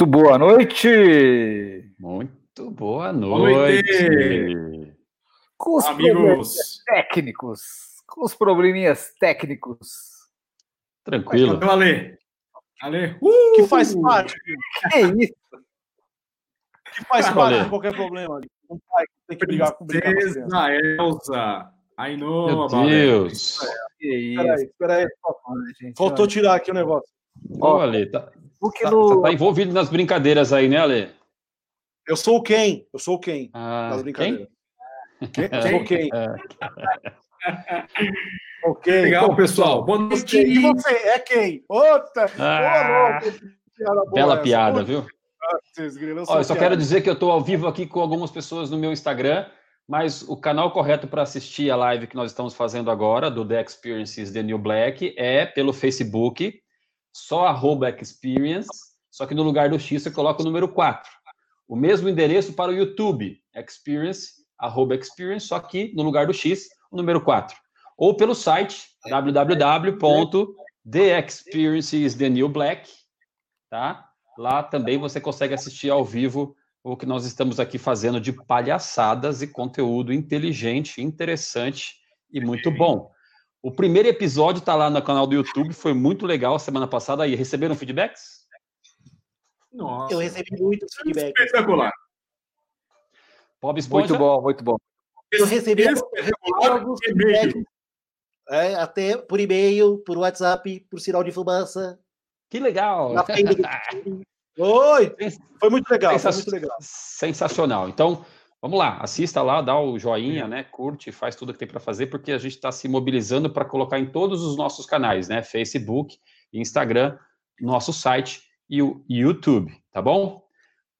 Muito boa noite! Muito boa noite! noite. Com os Amigos técnicos, com os probleminhas técnicos. Tranquilo. Ale. Ale. Uh, que faz parte. Que isso? Que faz parte de qualquer problema. Um pai que tem que brigar com Princesa Elza. Ainô, Meu Deus. Peraí, peraí. Faltou tirar aqui o negócio. Ó, Ale, tá, tá, no... tá, envolvido nas brincadeiras aí, né, Ale? Eu sou o Ken, eu sou o Ken. Ah, nas brincadeiras. Quem? Eu sou o Ken. ok. Legal, pessoal. Boa noite. E você é quem? Outra! Ah, oh, bela essa. piada, viu? Olha, eu só quero dizer que eu estou ao vivo aqui com algumas pessoas no meu Instagram, mas o canal correto para assistir a live que nós estamos fazendo agora, do The Experiences The New Black, é pelo Facebook só arroba experience, só que no lugar do X você coloca o número 4. O mesmo endereço para o YouTube, experience, arroba experience, só que no lugar do X, o número 4. Ou pelo site www.theexperiencesthenewblack, tá? Lá também você consegue assistir ao vivo o que nós estamos aqui fazendo de palhaçadas e conteúdo inteligente, interessante e muito bom. O primeiro episódio está lá no canal do YouTube, foi muito legal semana passada. Aí, receberam feedbacks? Nossa. Eu recebi muitos feedbacks. Espetacular. Bob Esponja. Muito bom, muito bom. Eu recebi alguns feedbacks. É, até por e-mail, por WhatsApp, por sinal de fumaça. Que legal! Oi! Foi muito legal, foi muito legal. Sensacional. Então, Vamos lá, assista lá, dá o joinha, né? Curte, faz tudo que tem para fazer, porque a gente está se mobilizando para colocar em todos os nossos canais, né? Facebook, Instagram, nosso site e o YouTube, tá bom?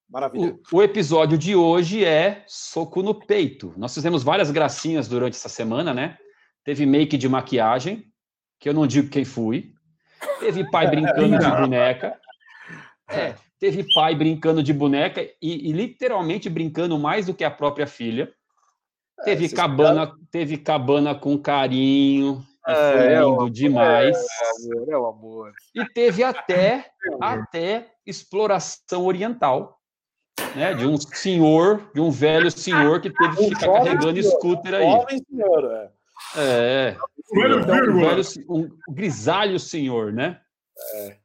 Maravilha. O, o, episódio de hoje é soco no peito. Nós fizemos várias gracinhas durante essa semana, né? Teve make de maquiagem, que eu não digo quem fui. Teve pai brincando de boneca. É, teve pai brincando de boneca e, e literalmente brincando mais do que a própria filha. É, teve cabana, teve cabana com carinho, é, foi é lindo é, demais. É, amor, é o amor. E teve até, até exploração oriental, né? De um senhor, de um velho senhor que teve que um ficar carregando senhor, scooter aí. Jovem senhor, é. É. Então, um, velho, um grisalho senhor, né? É.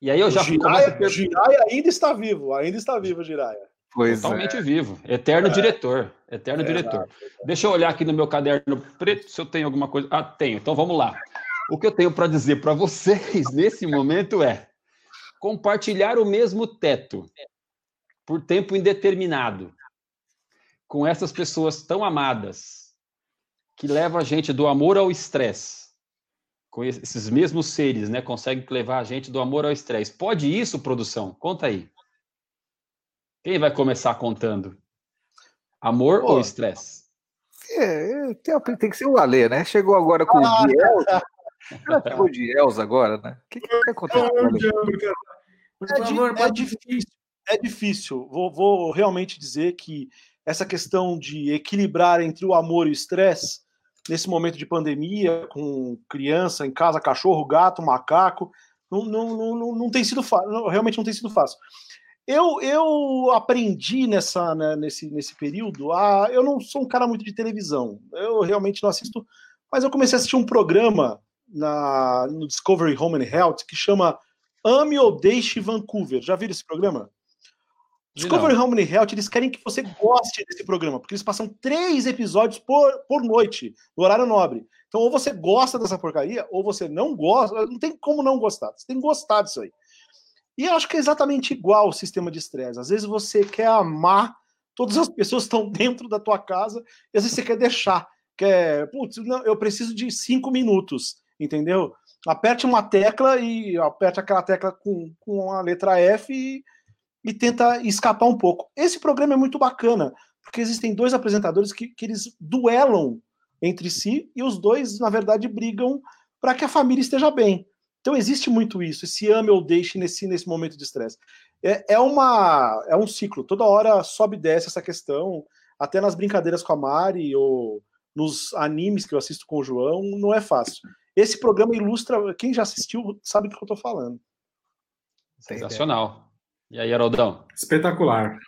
E aí eu já Jiraya, a... Jiraya ainda está vivo, ainda está vivo, Jiraya. Pois Totalmente é. vivo. Eterno é. diretor. Eterno é, diretor. Deixa eu olhar aqui no meu caderno preto se eu tenho alguma coisa. Ah, tenho. Então vamos lá. O que eu tenho para dizer para vocês nesse momento é compartilhar o mesmo teto por tempo indeterminado com essas pessoas tão amadas que levam a gente do amor ao estresse com esses mesmos seres, né, conseguem levar a gente do amor ao estresse. Pode isso, produção? Conta aí. Quem vai começar contando? Amor Pô, ou estresse? É, tem, tem, que ser o Alê, né? Chegou agora com ah, o Dielza. Chegou o Dielza agora, né? O que, que vai acontecer? É, é, difícil. É difícil. Vou, vou realmente dizer que essa questão de equilibrar entre o amor e o estresse nesse momento de pandemia, com criança em casa, cachorro, gato, macaco, não, não, não, não tem sido fácil, realmente não tem sido fácil. Eu, eu aprendi nessa, né, nesse, nesse período a. Eu não sou um cara muito de televisão, eu realmente não assisto, mas eu comecei a assistir um programa na, no Discovery Home and Health que chama Ame ou Deixe Vancouver. Já viram esse programa? Discovery Home and Health, eles querem que você goste desse programa, porque eles passam três episódios por, por noite, no horário nobre. Então, ou você gosta dessa porcaria, ou você não gosta. Não tem como não gostar. Você tem que gostar disso aí. E eu acho que é exatamente igual o sistema de estresse. Às vezes você quer amar todas as pessoas estão dentro da tua casa, e às vezes você quer deixar. Quer, putz, não, eu preciso de cinco minutos, entendeu? Aperte uma tecla e aperte aquela tecla com, com a letra F e e tenta escapar um pouco. Esse programa é muito bacana, porque existem dois apresentadores que, que eles duelam entre si e os dois, na verdade, brigam para que a família esteja bem. Então existe muito isso, esse ame ou deixe nesse, nesse momento de estresse. É, é, uma, é um ciclo, toda hora sobe e desce essa questão, até nas brincadeiras com a Mari ou nos animes que eu assisto com o João, não é fácil. Esse programa ilustra, quem já assistiu sabe do que eu estou falando. Sensacional. E aí, Haroldão? Espetacular.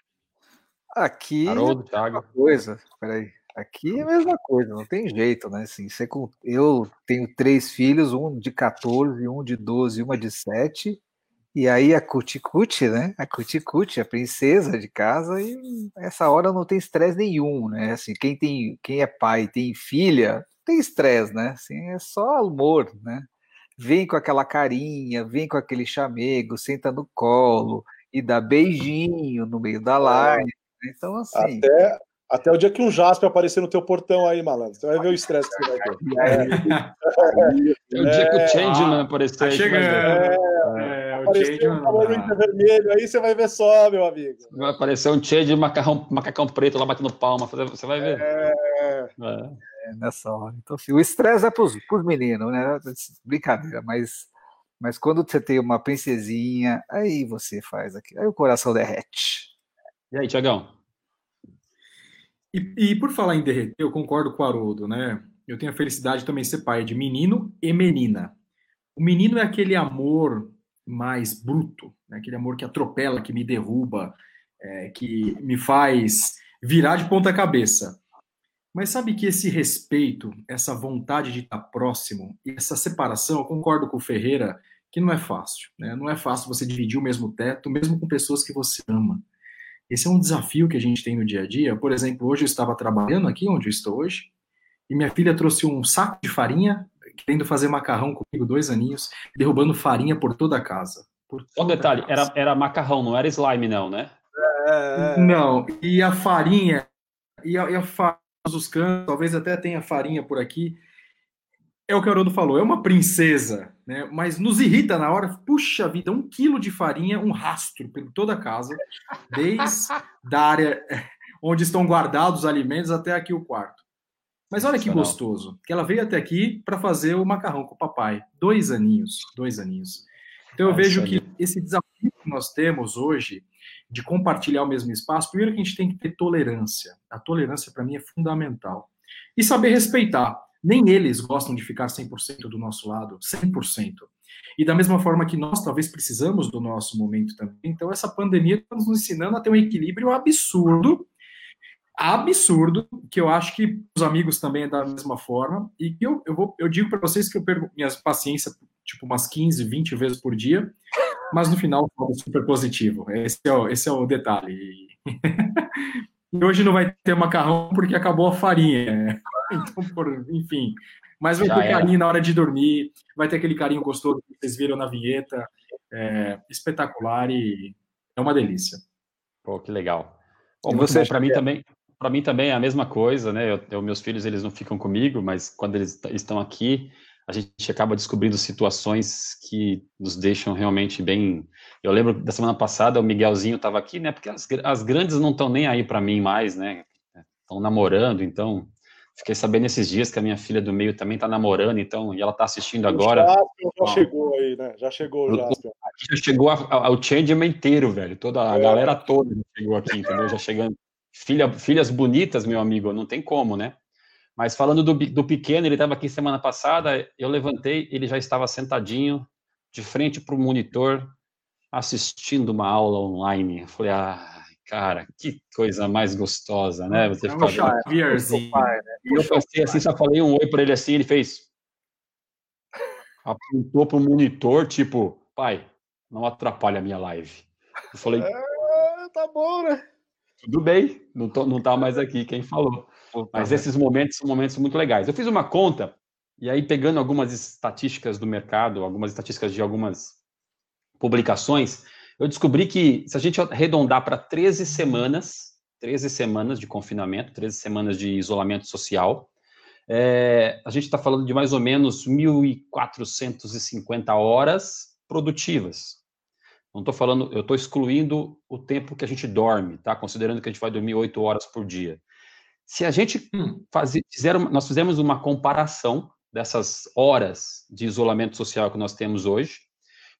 Aqui Haroldo, é a Thiago. mesma coisa. Peraí. Aqui é a mesma coisa, não tem jeito, né? Assim, você com- eu tenho três filhos, um de 14, um de 12 e uma de 7. E aí a Cuti-Cuti, né? A Cuti-Cuti, a princesa de casa, e essa hora não tem estresse nenhum, né? Assim, quem tem, quem é pai e tem filha, tem estresse, né? Assim, é só amor, né? Vem com aquela carinha, vem com aquele chamego, senta no colo e dá beijinho no meio da live. né? Então, assim, Até, até o dia que um Jasper aparecer no teu portão aí, malandro. Você vai ver o estresse que você vai ter. aí, É o dia que o Changeman ah, apareceu Tá aí. que vai ver. chegando. É, o Apareceu Changeman um falando lá. infravermelho, aí você vai ver só, meu amigo. Vai aparecer um Change de macarrão, macacão preto lá batendo palma. Você vai ver. É, É. é nessa hora. Então, assim, o estresse é para os meninos, né? Brincadeira, mas, mas quando você tem uma princesinha, aí você faz aqui, aí o coração derrete. E aí, Tiagão? E, e por falar em derreter, eu concordo com o Haroldo, né? Eu tenho a felicidade de também ser pai de menino e menina. O menino é aquele amor mais bruto, né? aquele amor que atropela, que me derruba, é, que me faz virar de ponta cabeça. Mas sabe que esse respeito, essa vontade de estar próximo e essa separação, eu concordo com o Ferreira, que não é fácil. Né? Não é fácil você dividir o mesmo teto, mesmo com pessoas que você ama. Esse é um desafio que a gente tem no dia a dia. Por exemplo, hoje eu estava trabalhando aqui onde eu estou hoje, e minha filha trouxe um saco de farinha, querendo fazer macarrão comigo, dois aninhos, derrubando farinha por toda a casa. Por Só um detalhe, era, era macarrão, não era slime, não, né? é, é. Não, e a farinha, e a, e a farinha dos cantos, talvez até tenha farinha por aqui. É o que o Haroldo falou, é uma princesa, né? Mas nos irrita na hora, puxa vida, um quilo de farinha, um rastro por toda a casa, desde da área onde estão guardados os alimentos até aqui o quarto. Mas olha que gostoso, que ela veio até aqui para fazer o macarrão com o papai. Dois aninhos, dois aninhos. Então eu vejo que esse desafio que nós temos hoje de compartilhar o mesmo espaço, primeiro que a gente tem que ter tolerância. A tolerância para mim é fundamental. E saber respeitar. Nem eles gostam de ficar 100% do nosso lado, 100%. E da mesma forma que nós talvez precisamos do nosso momento também. Então essa pandemia está nos ensinando a ter um equilíbrio absurdo absurdo, que eu acho que os amigos também é da mesma forma, e que eu, eu, vou, eu digo para vocês que eu perco minha paciência tipo umas 15, 20 vezes por dia, mas no final é super positivo. Esse é o, esse é o detalhe. E hoje não vai ter macarrão porque acabou a farinha. Então, por, enfim. Mas vai Já ter era. carinho na hora de dormir, vai ter aquele carinho gostoso que vocês viram na vinheta. É, espetacular e é uma delícia. Pô, que legal. Bom, você, bom. Para mim também, para mim também é a mesma coisa, né? Eu, eu- meus filhos eles não ficam comigo, mas quando eles estão aqui, a gente acaba descobrindo situações que nos deixam realmente bem. Eu lembro da semana passada o Miguelzinho estava aqui, né? Porque as, as grandes não estão nem aí para mim mais, né? Estão namorando, então fiquei sabendo esses dias que a minha filha do meio também está namorando, então e ela está assistindo agora. O já chegou aí, né? Já chegou. Aqui já chegou a- a- o Changeman inteiro, velho. Toda a É. galera toda chegou aqui, entendeu? Já chegando. Filha, filhas bonitas, meu amigo, não tem como, né? Mas falando do, do pequeno, ele estava aqui semana passada, eu levantei, ele já estava sentadinho, de frente para o monitor, assistindo uma aula online. Eu falei, ah, cara, que coisa mais gostosa, né? Você é um fica Xavierzinho. Pai, né? e eu passei assim, só falei um oi para ele assim, ele fez. Apontou pro monitor, tipo, pai, não atrapalha a minha live. Eu falei, É, tá bom, né? tudo bem, não, tô, não tá mais aqui quem falou. Mas esses momentos são momentos muito legais. Eu fiz uma conta, e aí pegando algumas estatísticas do mercado, algumas estatísticas de algumas publicações, eu descobri que se a gente arredondar para 13 semanas, 13 semanas de confinamento, 13 semanas de isolamento social, é, a gente está falando de mais ou menos 1.450 horas produtivas. Não estou falando, eu estou excluindo o tempo que a gente dorme, tá? Considerando que a gente vai dormir 8 horas por dia. Se a gente Hum. fazer, fizer, uma- nós fizemos uma comparação dessas horas de isolamento social que nós temos hoje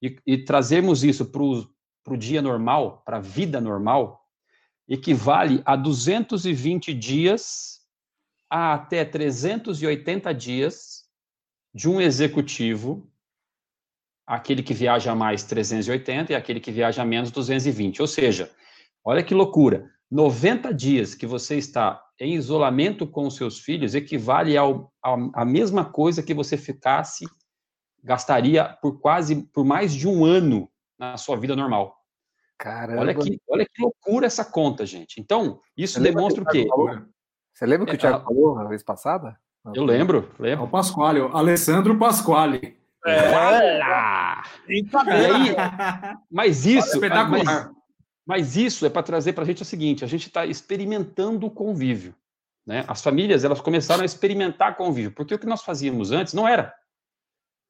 e, e trazermos isso para o dia normal, para a vida normal, equivale a 220 dias a até 380 dias de um executivo aquele que viaja mais 380 e aquele que viaja menos 220. Ou seja, olha que loucura, 90 dias que você está em isolamento com os seus filhos equivale ao, a, a mesma coisa que você ficasse, gastaria por quase, por mais de um ano na sua vida normal. Caramba. Olha que, olha que loucura essa conta, gente. Então, isso demonstra o quê? Você lembra o que o Thiago é, falou na vez passada? Eu lembro, lembro. É o Pasquale, o Alessandro Pasquale. É. Aí, mas isso, mas, mas, isso é para trazer para a gente o seguinte: a gente está experimentando o convívio. Né? As famílias elas começaram a experimentar convívio, porque o que nós fazíamos antes não era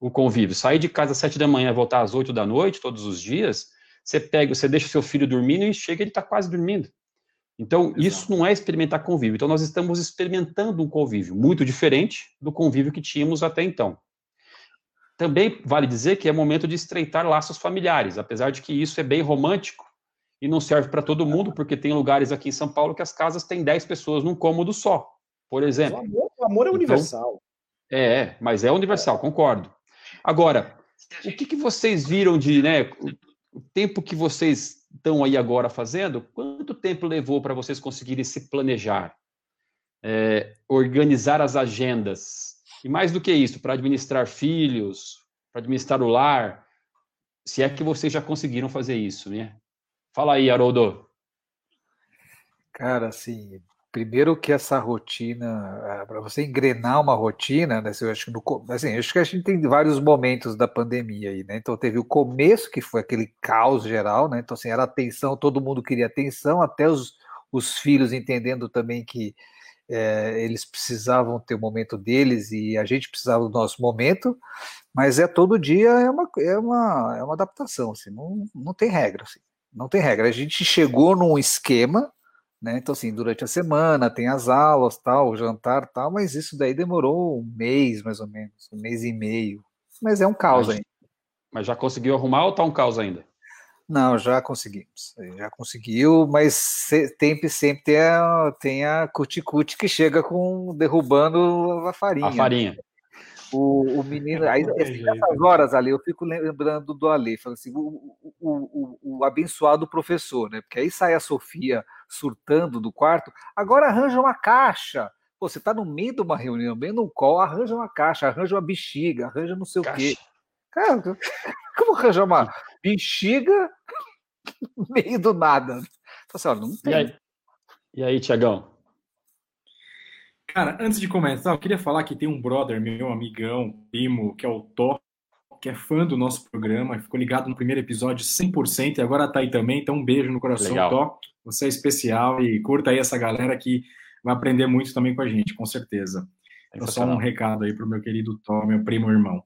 o convívio. Sair de casa às sete da manhã, voltar às oito da noite, todos os dias, você pega, você deixa o seu filho dormindo e chega ele está quase dormindo. Então, Exato. isso não é experimentar convívio. Então, nós estamos experimentando um convívio muito diferente do convívio que tínhamos até então. Também vale dizer que é momento de estreitar laços familiares, apesar de que isso é bem romântico e não serve para todo mundo, porque tem lugares aqui em São Paulo que as casas têm 10 pessoas num cômodo só, por exemplo. O amor, o amor é então, universal. É, mas é universal, concordo. Agora, o que, que vocês viram de, né, o tempo que vocês estão aí agora fazendo, quanto tempo levou para vocês conseguirem se planejar, é, organizar as agendas, e mais do que isso, para administrar filhos, para administrar o lar, se é que vocês já conseguiram fazer isso, né? Fala aí, Haroldo. Cara, assim, primeiro que essa rotina, ah, para você engrenar uma rotina, né, eu acho que no, assim, acho que a gente tem vários momentos da pandemia aí, né? Então teve o começo que foi aquele caos geral, né? Então assim, era atenção, todo mundo queria atenção, até os, os filhos entendendo também que é, eles precisavam ter o momento deles e a gente precisava do nosso momento, mas é todo dia é uma, é uma, é uma adaptação, assim, não, não tem regra, assim, não tem regra. A gente chegou num esquema, né? Então, assim, durante a semana tem as aulas, tal, o jantar, tal, mas isso daí demorou um mês, mais ou menos, um mês e meio. Mas é um caos mas, ainda. Mas já conseguiu arrumar ou tá um caos ainda? Não, já conseguimos. Já conseguiu, mas sempre, sempre tem a, tem a cuticute que chega com derrubando a farinha. A farinha. O, o menino, aí, essas horas ali, eu fico lembrando do Ale, falando assim, o, o, o, o, abençoado professor, né? Porque aí sai a Sofia surtando do quarto, agora arranja uma caixa. Pô, você tá no meio de uma reunião, bem no call, arranja uma caixa, arranja uma bexiga, arranja não sei caixa. o quê. Cara, como arranjar uma bexiga no meio do nada? Assim, ó, não tem. E aí, e aí Tiagão? Cara, antes de começar, eu queria falar que tem um brother meu, amigão, primo, que é o Tó, que é fã do nosso programa, ficou ligado no primeiro episódio 100% e agora tá aí também, então um beijo no coração, Legal. Tó. Você é especial e curta aí essa galera que vai aprender muito também com a gente, com certeza. Então, só um recado aí pro meu querido Tó, meu primo irmão.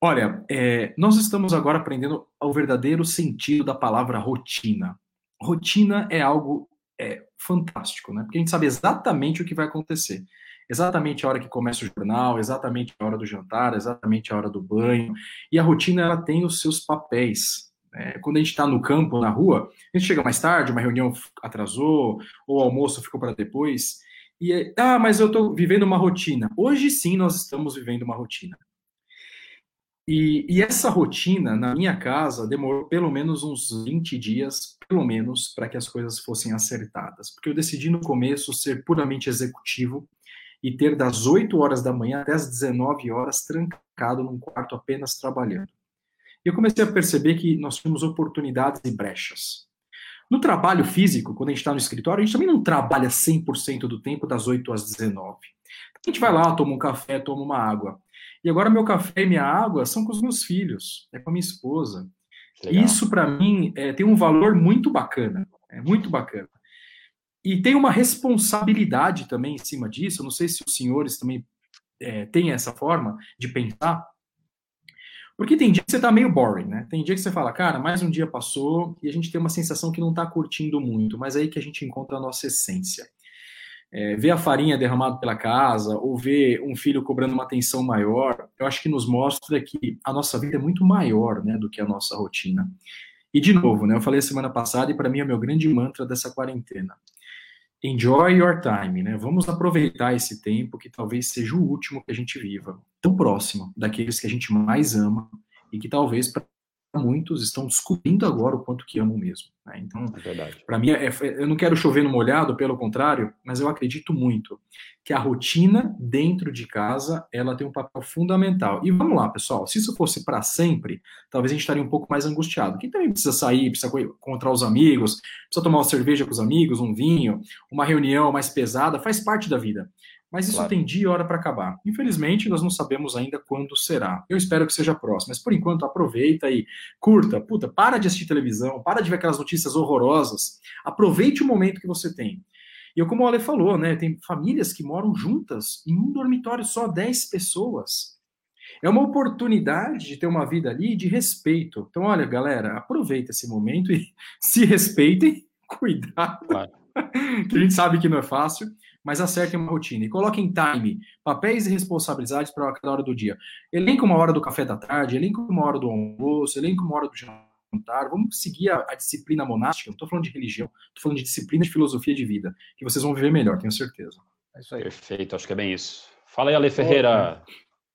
Olha, é, nós estamos agora aprendendo o verdadeiro sentido da palavra rotina. Rotina é algo é, fantástico, né? Porque a gente sabe exatamente o que vai acontecer. Exatamente a hora que começa o jornal, exatamente a hora do jantar, exatamente a hora do banho. E a rotina ela tem os seus papéis. É, quando a gente está no campo, na rua, a gente chega mais tarde, uma reunião atrasou, ou o almoço ficou para depois. E é, ah, mas eu estou vivendo uma rotina. Hoje sim nós estamos vivendo uma rotina. E, e, essa rotina, na minha casa, demorou pelo menos uns 20 dias, pelo menos, para que as coisas fossem acertadas. Porque eu decidi no começo ser puramente executivo e ter das 8 horas da manhã até as 19 horas trancado num quarto apenas trabalhando. Eu comecei a perceber que nós tínhamos oportunidades e brechas. No trabalho físico, quando a gente está no escritório, a gente também não trabalha 100% do tempo das 8 às 19. A gente vai lá, toma um café, toma uma água. E agora meu café e minha água são com os meus filhos, é com a minha esposa. Legal. Isso para mim é, tem um valor muito bacana, é muito bacana. E tem uma responsabilidade também em cima disso. Eu não sei se os senhores também é, têm essa forma de pensar. Porque tem dia que você tá meio boring, né? Tem dia que você fala, cara, mais um dia passou e a gente tem uma sensação que não tá curtindo muito, mas é aí que a gente encontra a nossa essência é, ver a farinha derramada pela casa ou ver um filho cobrando uma atenção maior, eu acho que nos mostra que a nossa vida é muito maior né, do que a nossa rotina. E, de novo, né, eu falei semana passada e para mim é o meu grande mantra dessa quarentena. Enjoy your time, né? Vamos aproveitar esse tempo que talvez seja o último que a gente viva, tão próximo daqueles que a gente mais ama e que talvez para muitos estão descobrindo agora o quanto que amam mesmo. Né? Então, é para mim, é, é, eu não quero chover no molhado, pelo contrário, mas eu acredito muito que a rotina dentro de casa ela tem um papel fundamental. E vamos lá, pessoal, se isso fosse para sempre, talvez a gente estaria um pouco mais angustiado. Quem também precisa sair, precisa encontrar os amigos, precisa tomar uma cerveja com os amigos, um vinho, uma reunião mais pesada, faz parte da vida. Mas isso claro. tem dia e hora para acabar. Infelizmente, nós não sabemos ainda quando será. Eu espero que seja próximo. Mas por enquanto, aproveita e curta. Puta, para de assistir televisão, para de ver aquelas notícias horrorosas. Aproveite o momento que você tem. E como o Ale falou, né? Tem famílias que moram juntas em um dormitório só 10 pessoas. É uma oportunidade de ter uma vida ali de respeito. Então, olha, galera, aproveita esse momento e se respeitem, cuidado. Claro. que a gente sabe que não é fácil mas acertem uma rotina e coloquem time, papéis e responsabilidades para cada hora do dia. Elenca uma hora do café da tarde, elenca uma hora do almoço, elenca uma hora do jantar. Vamos seguir a, a disciplina monástica. Não estou falando de religião, estou falando de disciplina de filosofia de vida, que vocês vão viver melhor, tenho certeza. É isso aí. Perfeito, acho que é bem isso. Fala aí, Ale Ferreira.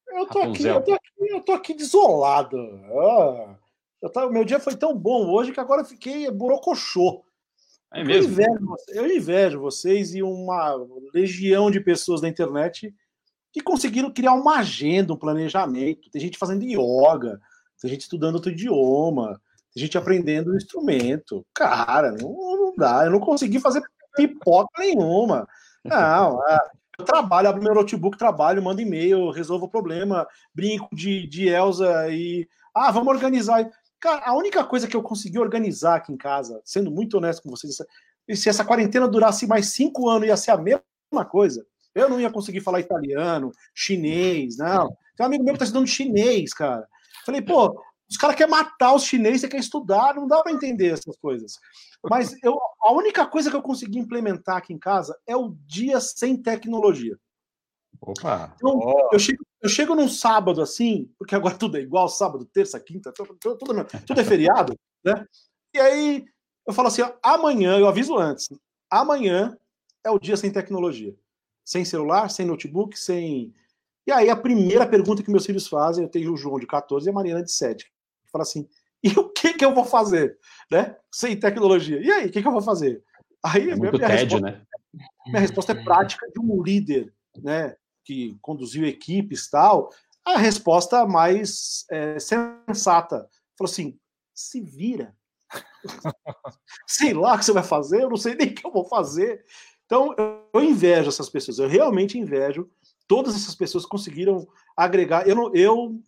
Eu tô, aqui, eu, tô aqui, eu tô aqui desolado. Ah, eu tô, meu dia foi tão bom hoje que agora eu fiquei borocochô. É? Eu invejo, eu invejo vocês e uma legião de pessoas na internet que conseguiram criar uma agenda, um planejamento. Tem gente fazendo yoga, tem gente estudando outro idioma, tem gente aprendendo um instrumento. Cara, não, não dá. Eu não consegui fazer pipoca nenhuma. Não, é, eu trabalho, abro meu notebook, trabalho, mando e-mail, resolvo o problema, brinco de, de Elsa e. Ah, vamos organizar. Cara, a única coisa que eu consegui organizar aqui em casa, sendo muito honesto com vocês, se essa quarentena durasse mais cinco anos, ia ser a mesma coisa. Eu não ia conseguir falar italiano, chinês, não. Tem um amigo meu que tá estudando chinês, cara. Falei, pô, os caras querem matar os chineses, você quer estudar, não dá para entender essas coisas. Mas eu, a única coisa que eu consegui implementar aqui em casa é o dia sem tecnologia. Opa! Então, oh. eu, chego, eu chego num sábado assim, porque agora tudo é igual, sábado, terça, quinta, tudo, tudo, tudo é feriado, né? E aí eu falo assim: ó, amanhã, eu aviso antes, amanhã é o dia sem tecnologia. Sem celular, sem notebook, sem. E aí a primeira pergunta que meus filhos fazem, eu tenho o João de 14 e a Mariana de 7. Fala assim: e o que, que eu vou fazer? Né? Sem tecnologia. E aí, o que, que eu vou fazer? Aí é minha, minha, tédio, resposta, né? minha resposta é prática de um líder, né? Que conduziu equipes tal, a resposta mais é, sensata. Falou assim: se vira. Sei lá o que você vai fazer, eu não sei nem o que eu vou fazer. Então, eu invejo essas pessoas, eu realmente invejo. Todas essas pessoas conseguiram agregar. Eu, não, eu,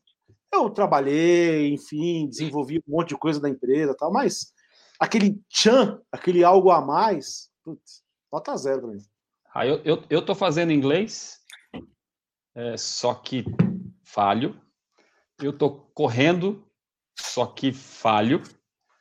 eu trabalhei, enfim, desenvolvi um monte de coisa da empresa tal, mas aquele tchan, aquele algo a mais, putz, nota zero pra mim. Ah, eu, eu, eu tô fazendo inglês é, só que falho. Eu estou correndo, só que falho.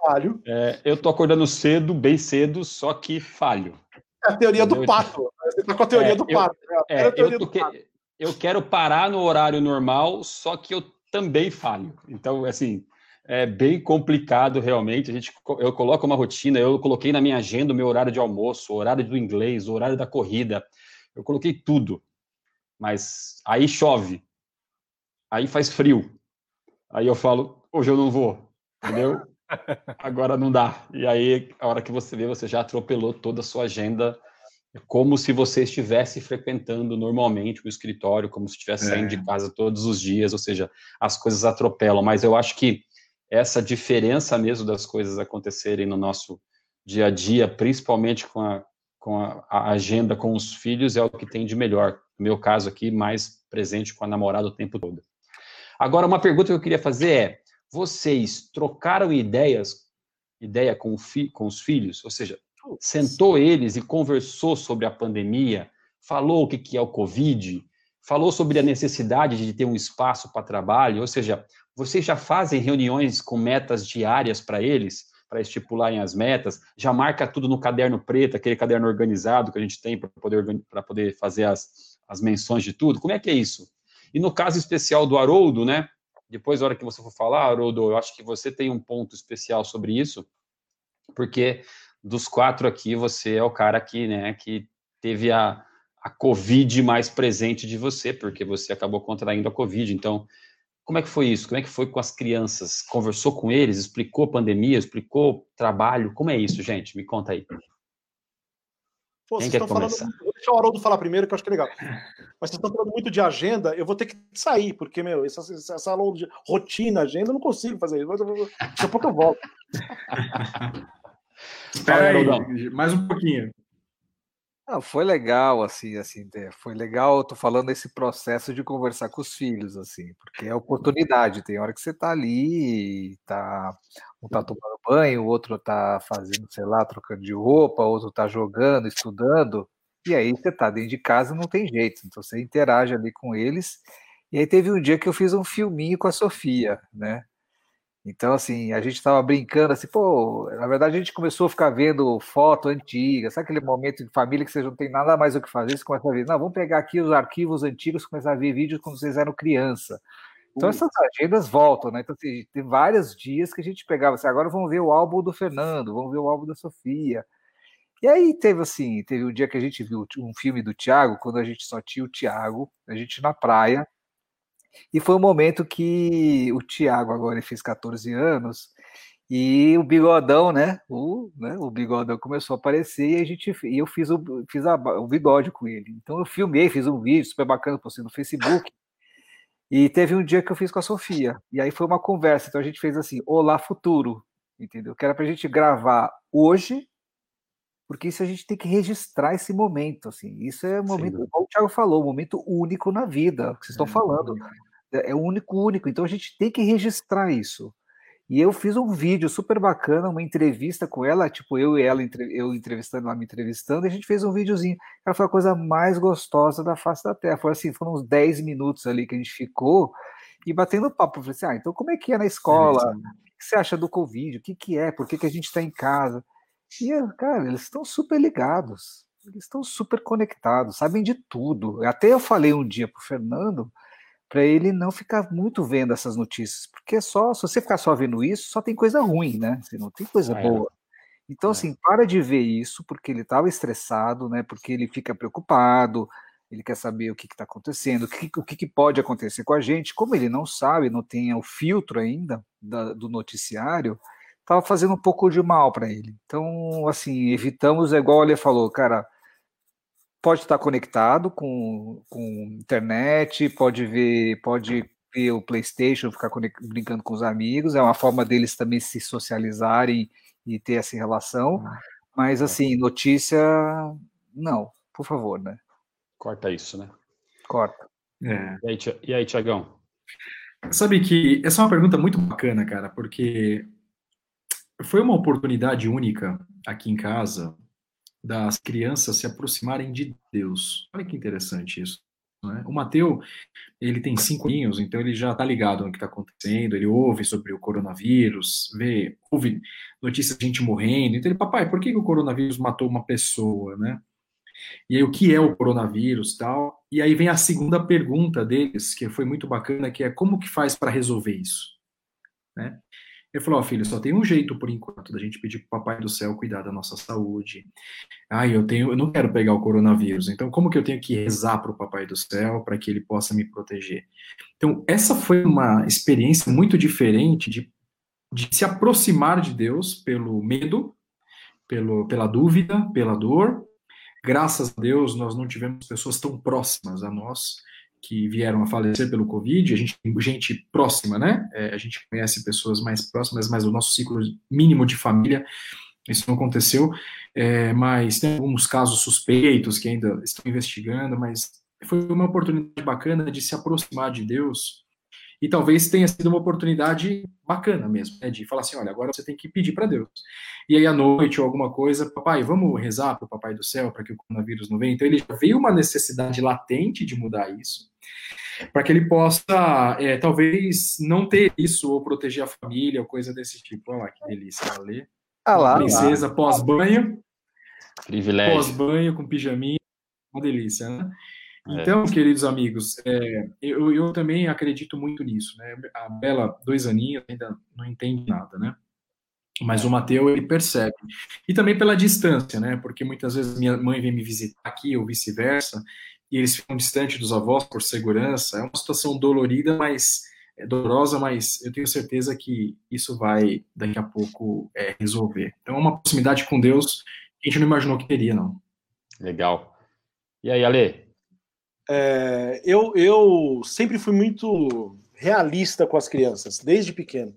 Falho. É, eu estou acordando cedo, bem cedo, só que falho. É a teoria Entendeu? do pato. Você está com a teoria é, do pato. É, é eu, do pato. eu quero parar no horário normal, só que eu também falho. Então, assim, é bem complicado realmente. A gente, eu coloco uma rotina, eu coloquei na minha agenda o meu horário de almoço, o horário do inglês, o horário da corrida. Eu coloquei tudo mas aí chove, aí faz frio, aí eu falo, hoje eu não vou, entendeu? Agora não dá. E aí, a hora que você vê, você já atropelou toda a sua agenda, como se você estivesse frequentando normalmente o escritório, como se estivesse saindo é. de casa todos os dias, ou seja, as coisas atropelam. Mas eu acho que essa diferença mesmo das coisas acontecerem no nosso dia a dia, principalmente com a, com a, a agenda com os filhos, é o que tem de melhor no meu caso aqui, mais presente com a namorada o tempo todo. Agora, uma pergunta que eu queria fazer é: vocês trocaram ideias, ideia com, fi, com os filhos? Ou seja, sentou eles e conversou sobre a pandemia, falou o que, que é o Covid, falou sobre a necessidade de ter um espaço para trabalho, ou seja, vocês já fazem reuniões com metas diárias para eles, para estipularem as metas, já marca tudo no caderno preto, aquele caderno organizado que a gente tem para poder, poder fazer as, as menções de tudo? Como é que é isso? E no caso especial do Haroldo, né? Depois, na hora que você for falar, Haroldo, eu acho que você tem um ponto especial sobre isso, porque dos quatro aqui, você é o cara que, né, que teve a, a Covid mais presente de você, porque você acabou contraindo a Covid. Então, Como é que foi isso? Como é que foi com as crianças? Conversou com eles? Explicou pandemia? Explicou trabalho? Como é isso, gente? Me conta aí. Pô, Quem vocês estão falando. Deixa o Haroldo falar primeiro, que eu acho que é legal. Mas vocês estão falando muito de agenda, eu vou ter que sair, porque, meu, essa, essa, essa rotina, agenda, eu não consigo fazer isso. Daqui a pouco eu volto. Espera aí, mais um pouquinho. Foi legal, assim, assim, foi legal, eu tô falando esse processo de conversar com os filhos, assim, porque é oportunidade, tem hora que você tá ali, tá, um tá tomando banho, o outro tá fazendo, sei lá, trocando de roupa, outro tá jogando, estudando, e aí você tá dentro de casa, não tem jeito, então você interage ali com eles, e aí teve um dia que eu fiz um filminho com a Sofia, né, então, assim, a gente estava brincando, assim, pô, na verdade a gente começou a ficar vendo foto antiga, sabe aquele momento de família que vocês não tem nada mais o que fazer, você começa a ver, não, vamos pegar aqui os arquivos antigos, começar a ver vídeos quando vocês eram criança. Então, essas agendas voltam, né? Então, assim, tem vários dias que a gente pegava, assim, agora vamos ver o álbum do Fernando, vamos ver o álbum da Sofia. E aí teve, assim, teve um dia que a gente viu um filme do Tiago, quando a gente só tinha o Tiago, a gente na praia, e foi um momento que o Tiago agora fez 14 anos e o bigodão, né? O, né, o bigodão começou a aparecer e a gente e eu fiz o fiz a, o bigode com ele. Então eu filmei, fiz um vídeo super bacana, postei no Facebook. E teve um dia que eu fiz com a Sofia. E aí foi uma conversa. Então a gente fez assim: Olá, futuro. Entendeu? Que era pra gente gravar hoje, porque isso a gente tem que registrar esse momento. Assim. Isso é um momento, Sim. como o Thiago falou, um momento único na vida, que vocês estão é, falando. É, é único, único. Então a gente tem que registrar isso. E eu fiz um vídeo super bacana, uma entrevista com ela, tipo, eu e ela, eu entrevistando, ela me entrevistando, e a gente fez um videozinho. Ela foi a coisa mais gostosa da face da Terra. Foi assim, foram uns 10 minutos ali que a gente ficou e batendo papo. Eu falei assim, ah, então como é que é na escola? O que você acha do Covid? O que, que é? Por que, que a gente está em casa? E, cara, eles estão super ligados. Eles estão super conectados, sabem de tudo. Até eu falei um dia pro Fernando, para ele não ficar muito vendo essas notícias, porque é só, se você ficar só vendo isso, só tem coisa ruim, né? Você não tem coisa ah, boa. Então, é. assim, para de ver isso, porque ele estava estressado, né? Porque ele fica preocupado, ele quer saber o que está acontecendo, o, que, o que, que, pode acontecer com a gente. Como ele não sabe, não tem o filtro ainda da, do noticiário, estava fazendo um pouco de mal para ele. Então, assim, evitamos, é igual ele falou, cara, pode estar conectado com, com internet, pode ver, pode ver o PlayStation, ficar brincando com os amigos, é uma forma deles também se socializarem e ter essa relação. Ah, Mas é. assim, notícia, não, por favor, né? Corta isso, né? Corta. É. E aí, Tiagão? Sabe que essa é uma pergunta muito bacana, cara, porque foi uma oportunidade única aqui em casa das crianças se aproximarem de Deus. Olha que interessante isso. Né? O Mateu, ele tem cinco aninhos, então ele já está ligado no que está acontecendo, ele ouve sobre o coronavírus, vê, ouve notícias de gente morrendo. Então ele, papai, por que, que o coronavírus matou uma pessoa, né? E aí, o que é o coronavírus tal? E aí vem a segunda pergunta deles, que foi muito bacana, que é como que faz para resolver isso? Né? Ele falou, ó, oh, filho, só tem um jeito por enquanto da gente pedir para o papai do céu cuidar da nossa saúde. Ah, eu tenho, eu não quero pegar o coronavírus. Então, como que eu tenho que rezar para o papai do céu para que ele possa me proteger? Então, essa foi uma experiência muito diferente de, de se aproximar de Deus pelo medo, pelo, pela dúvida, pela dor. Graças a Deus, nós não tivemos pessoas tão próximas a nós que vieram a falecer pelo Covid, a gente tem gente próxima, né? É, a gente conhece pessoas mais próximas, mas o nosso ciclo mínimo de família, isso não aconteceu. É, mas tem alguns casos suspeitos que ainda estão investigando, mas foi uma oportunidade bacana de se aproximar de Deus e talvez tenha sido uma oportunidade bacana mesmo, né, de falar assim, olha, agora você tem que pedir para Deus. E aí à noite ou alguma coisa, papai, vamos rezar para o papai do céu para que o coronavírus não venha. Então ele já veio uma necessidade latente de mudar isso, para que ele possa, é, talvez, não ter isso ou proteger a família ou coisa desse tipo. Olha lá que delícia, ler. Ah lá, princesa pós-banho. Privilégio. Pós-banho com pijaminha, uma delícia, né? É. Então, é. queridos amigos, é, eu, eu também acredito muito nisso, né? A Bela, dois aninhos, ainda não entende nada, né? Mas o Mateu, ele percebe. E também pela distância, né? Porque muitas vezes minha mãe vem me visitar aqui, ou vice-versa, e eles ficam distantes dos avós por segurança. É uma situação dolorida, mas é dolorosa, mas eu tenho certeza que isso vai daqui a pouco é, resolver. Então, é uma proximidade com Deus que a gente não imaginou que teria, não. Legal. E aí, Ale? É, eu, eu sempre fui muito realista com as crianças, desde pequeno.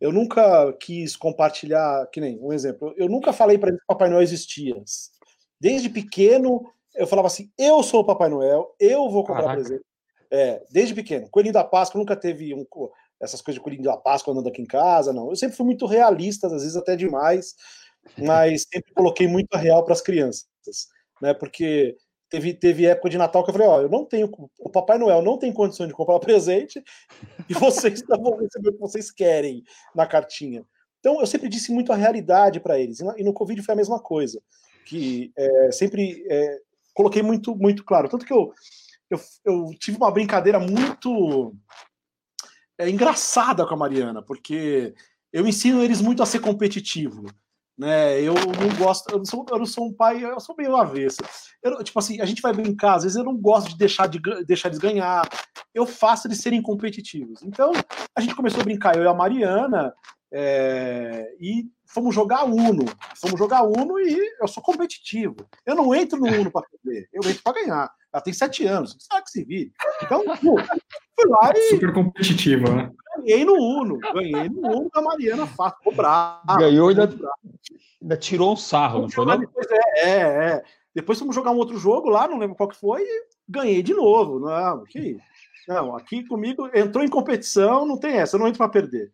Eu nunca quis compartilhar, que nem um exemplo, eu nunca falei para eles que Papai Noel existia. Desde pequeno, eu falava assim: eu sou o Papai Noel, eu vou comprar Caraca. presente. É, desde pequeno. Coelhinho da Páscoa, nunca teve um, essas coisas de coelhinho da Páscoa andando aqui em casa, não. Eu sempre fui muito realista, às vezes até demais, mas sempre coloquei muito a real para as crianças, né? Porque teve, teve época de Natal que eu falei: ó, eu não tenho, o Papai Noel não tem condição de comprar presente e vocês vão receber o que vocês querem na cartinha. Então, eu sempre disse muito a realidade para eles, e no Covid foi a mesma coisa, que é, sempre é, coloquei muito, muito claro. Tanto que eu, eu, eu tive uma brincadeira muito é, engraçada com a Mariana, porque eu ensino eles muito a ser competitivo. Né, eu não gosto, eu não sou, eu não sou um pai, eu sou meio avesso. Eu, tipo assim, a gente vai brincar, às vezes eu não gosto de deixar, de deixar eles ganhar, eu faço eles serem competitivos. Então, a gente começou a brincar, eu e a Mariana, é, e fomos jogar Uno. Fomos jogar Uno e eu sou competitivo. Eu não entro no Uno para perder, eu entro para ganhar. Ela tem sete anos, sabe que se vire. Então, fui lá e. Super competitivo, né? Ganhei no Uno, ganhei no Uno da Mariana Fácil, ficou bravo. Ganhou e ainda, ainda tirou um sarro, não foi? Não? Depois, é, é, é. Depois fomos jogar um outro jogo lá, não lembro qual que foi, e ganhei de novo. Não, que, não, aqui comigo entrou em competição, não tem essa, eu não entro para perder.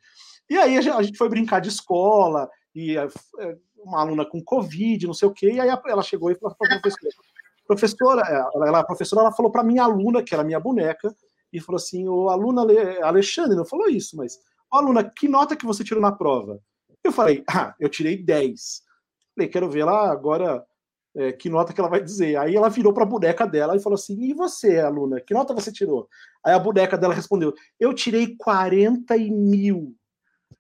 E aí a gente foi brincar de escola, e é, uma aluna com Covid, não sei o quê, e aí ela chegou e falou para a professora, professora, ela, ela, a professora ela falou para minha aluna, que era minha boneca, e falou assim, o aluna Alexandre não falou isso, mas, oh, aluna, que nota que você tirou na prova? Eu falei, ah, eu tirei 10. Falei, quero ver lá agora é, que nota que ela vai dizer. Aí ela virou para a boneca dela e falou assim: E você, aluna, que nota você tirou? Aí a boneca dela respondeu: Eu tirei 40 mil.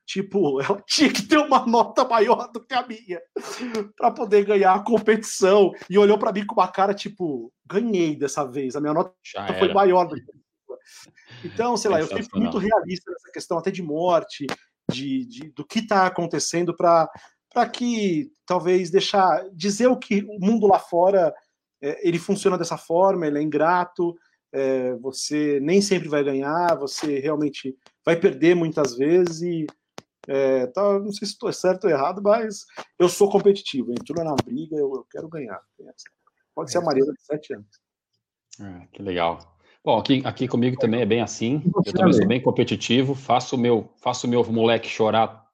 Tipo, ela tinha que ter uma nota maior do que a minha para poder ganhar a competição. E olhou para mim com uma cara tipo, ganhei dessa vez. A minha nota Já foi era. maior do que Então, sei lá, eu fui muito realista nessa questão até de morte, de, de do que está acontecendo para que talvez deixar dizer o que o mundo lá fora é, ele funciona dessa forma, ele é ingrato, é, você nem sempre vai ganhar, você realmente vai perder muitas vezes e é, tá, não sei se estou certo ou errado, mas eu sou competitivo. Entrou na briga, eu, eu quero ganhar. Pode ser a Maria de 7 anos. É, que legal. Bom, aqui, aqui comigo também é bem assim. Eu também sou bem competitivo. Faço o meu, faço o meu moleque chorar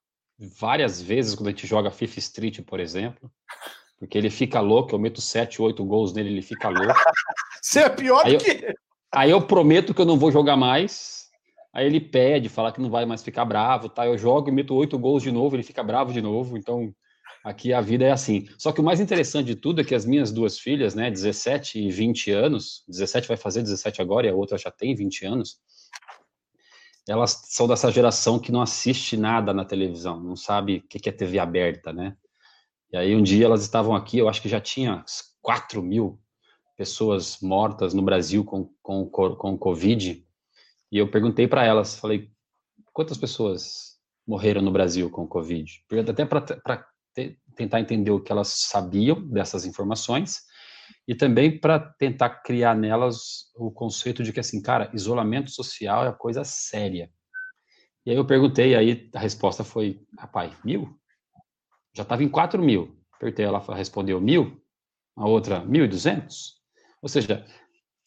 várias vezes quando a gente joga FIFA Street, por exemplo. Porque ele fica louco, eu meto 7, 8 gols nele, ele fica louco. Você é pior aí que eu, Aí eu prometo que eu não vou jogar mais Aí ele pede, fala que não vai mais ficar bravo, tá? Eu jogo e meto oito gols de novo, ele fica bravo de novo. Então, aqui a vida é assim. Só que o mais interessante de tudo é que as minhas duas filhas, né, 17 e 20 anos, 17 vai fazer 17 agora e a outra já tem 20 anos, elas são dessa geração que não assiste nada na televisão, não sabe o que é TV aberta, né? E aí um dia elas estavam aqui, eu acho que já tinha 4 mil pessoas mortas no Brasil com, com, com Covid, e eu perguntei para elas, falei, quantas pessoas morreram no Brasil com Covid? Até para tentar entender o que elas sabiam dessas informações e também para tentar criar nelas o conceito de que, assim, cara, isolamento social é coisa séria. E aí eu perguntei, aí a resposta foi, rapaz, mil? Já estava em quatro mil. Apertei, ela respondeu mil, a outra mil e duzentos. Ou seja,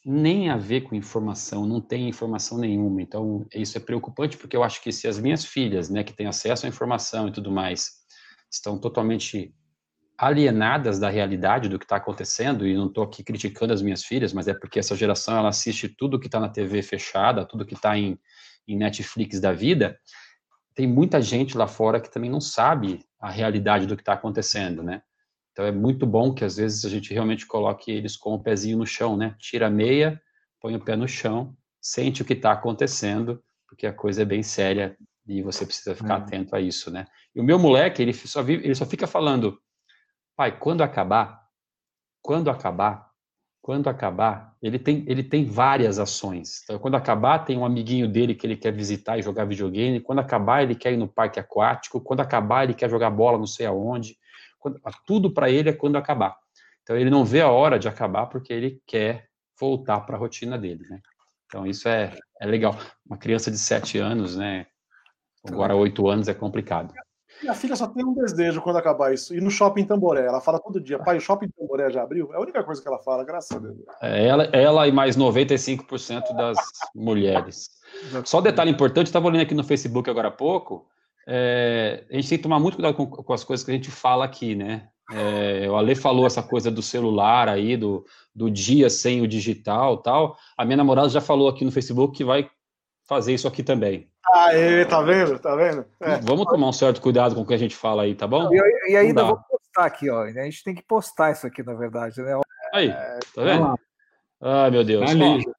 nem a ver com informação, não tem informação nenhuma. Então, isso é preocupante, porque eu acho que se as minhas filhas, né, que têm acesso à informação e tudo mais, estão totalmente alienadas da realidade do que está acontecendo, e não estou aqui criticando as minhas filhas, mas é porque essa geração ela assiste tudo que está na TV fechada, tudo que está em, em Netflix da vida, tem muita gente lá fora que também não sabe a realidade do que está acontecendo, né? Então é muito bom que às vezes a gente realmente coloque eles com o pezinho no chão, né? Tira a meia, põe o pé no chão, sente o que está acontecendo, porque a coisa é bem séria e você precisa ficar hum. atento a isso, né? E o meu moleque, ele só, vive, ele só fica falando, pai, quando acabar, quando acabar, quando acabar, ele tem, ele tem várias ações. Então, quando acabar, tem um amiguinho dele que ele quer visitar e jogar videogame. Quando acabar, ele quer ir no parque aquático. Quando acabar, ele quer jogar bola não sei aonde. Quando, tudo para ele é quando acabar. Então, ele não vê a hora de acabar porque ele quer voltar para a rotina dele, né? Então, isso é, é legal. Uma criança de sete anos, né? Agora oito anos é complicado. Minha filha só tem um desejo quando acabar isso. Ir no shopping Tamboré. Ela fala todo dia, pai, o shopping Tamboré já abriu? É a única coisa que ela fala, graças a Deus. É ela, ela e mais 95% das mulheres. Só um detalhe importante, estava olhando aqui no Facebook agora há pouco. É, a gente tem que tomar muito cuidado com, com, as coisas que a gente fala aqui, né? É, o Ale falou essa coisa do celular aí, do, do dia sem o digital tal. A minha namorada já falou aqui no Facebook que vai fazer isso aqui também. Aê, tá vendo? Tá vendo? É. Vamos tomar um certo cuidado com o que a gente fala aí, tá bom? E, e ainda vou postar aqui, ó. A gente tem que postar isso aqui, na verdade, né? Aí, tá vendo? Ai, meu Deus. Ó,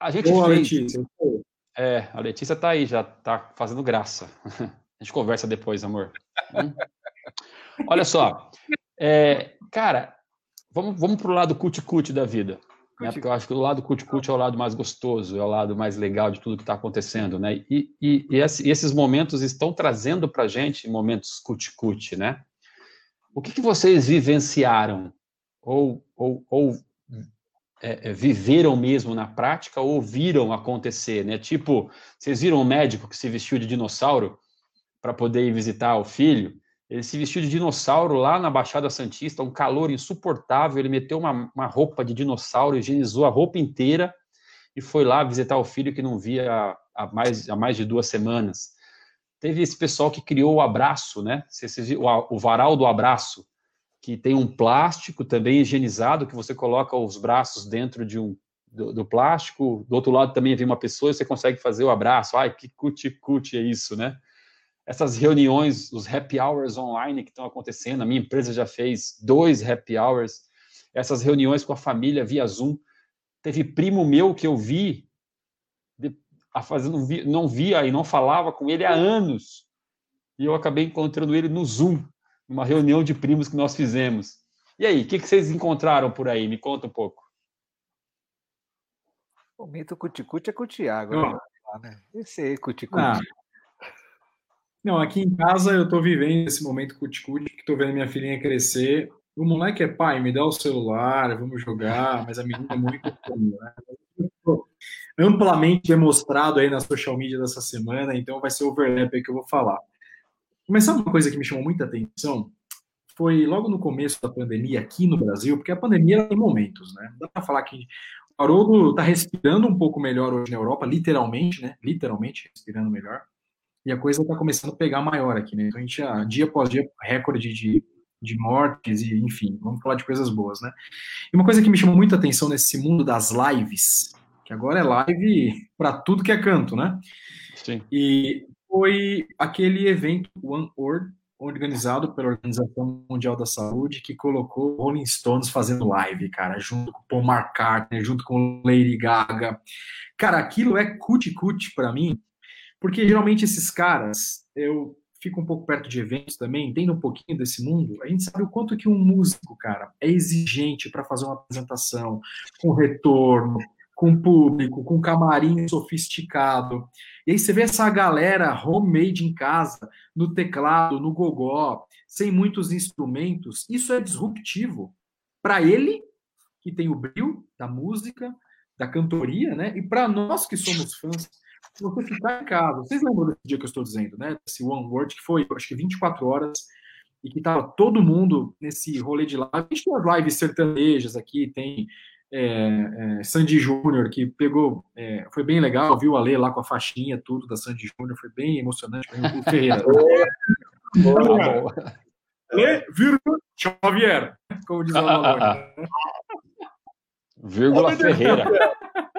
a gente Boa, fez... Letícia. É, a Letícia tá aí, já tá fazendo graça. A gente conversa depois, amor. Hum? Olha só. É, cara, vamos, vamos pro lado cut-cut da vida. Né? Porque eu acho que o lado cut-cut é o lado mais gostoso, é o lado mais legal de tudo que está acontecendo, né? E, e, e, esses momentos estão trazendo para a gente momentos cut-cut, né? O que, que vocês vivenciaram ou, ou, ou é, é, viveram mesmo na prática ou viram acontecer, né? Tipo, vocês viram um médico que se vestiu de dinossauro para poder ir visitar o filho? Ele se vestiu de dinossauro lá na Baixada Santista, um calor insuportável. Ele meteu uma, uma roupa de dinossauro, higienizou a roupa inteira e foi lá visitar o filho que não via há, mais, há mais de duas semanas. Teve esse pessoal que criou o abraço, né? O, o varal do abraço, que tem um plástico também higienizado, que você coloca os braços dentro de um do, do plástico. Do outro lado também vem uma pessoa e você consegue fazer o abraço. Ai, que cuti-cuti é isso, né? Essas reuniões, os happy hours online que estão acontecendo. A minha empresa já fez dois happy hours. Essas reuniões com a família via Zoom. Teve primo meu que eu vi, a fazendo, não via e não falava com ele há anos. E eu acabei encontrando ele no Zoom, numa reunião de primos que nós fizemos. E aí, o que, que vocês encontraram por aí? Me conta um pouco. O mito cuticute é com o Thiago. Né? Esse aí, cuticute. Não, aqui em casa eu tô vivendo esse momento cuticute, que tô vendo minha filhinha crescer. O moleque é pai, me dá o celular, vamos jogar, mas a menina é muito comum, né? Amplamente demonstrado aí na social media dessa semana, então vai ser o overlap aí que eu vou falar. Começar uma coisa que me chamou muita atenção foi logo no começo da pandemia aqui no Brasil, porque a pandemia tem momentos, né? Dá para falar que o Haroldo tá respirando um pouco melhor hoje na Europa, literalmente, né? Literalmente respirando melhor e a coisa está começando a pegar maior aqui, né? Então a gente, dia após dia, recorde de, de mortes e, enfim, vamos falar de coisas boas, né? E uma coisa que me chamou muita atenção nesse mundo das lives, que agora é live para tudo que é canto, né? Sim. E foi aquele evento One World, organizado pela Organização Mundial da Saúde, que colocou Rolling Stones fazendo live, cara, junto com Paul McCartney, junto com Lady Gaga. Cara, aquilo é cut-cut para mim, porque geralmente esses caras, eu fico um pouco perto de eventos também, entendo um pouquinho desse mundo, a gente sabe o quanto que um músico, cara, é exigente para fazer uma apresentação, com retorno, com público, com camarim sofisticado. E aí você vê essa galera homemade em casa, no teclado, no gogó, sem muitos instrumentos, isso é disruptivo para ele, que tem o brilho da música, da cantoria, né? E para nós que somos fãs se você ficar em casa, vocês lembram desse dia que eu estou dizendo, né? Esse One World, que foi, acho que 24 horas, e que tava todo mundo nesse rolê de live. A gente tem as lives sertanejas aqui, tem é, é, Sandy Júnior, que pegou, é, foi bem legal, viu a Lê lá com a faixinha, tudo da Sandy Júnior, foi bem emocionante. O Ferreira. Lê, vírgula, Xavier, como diz né? Vírgula Ferreira.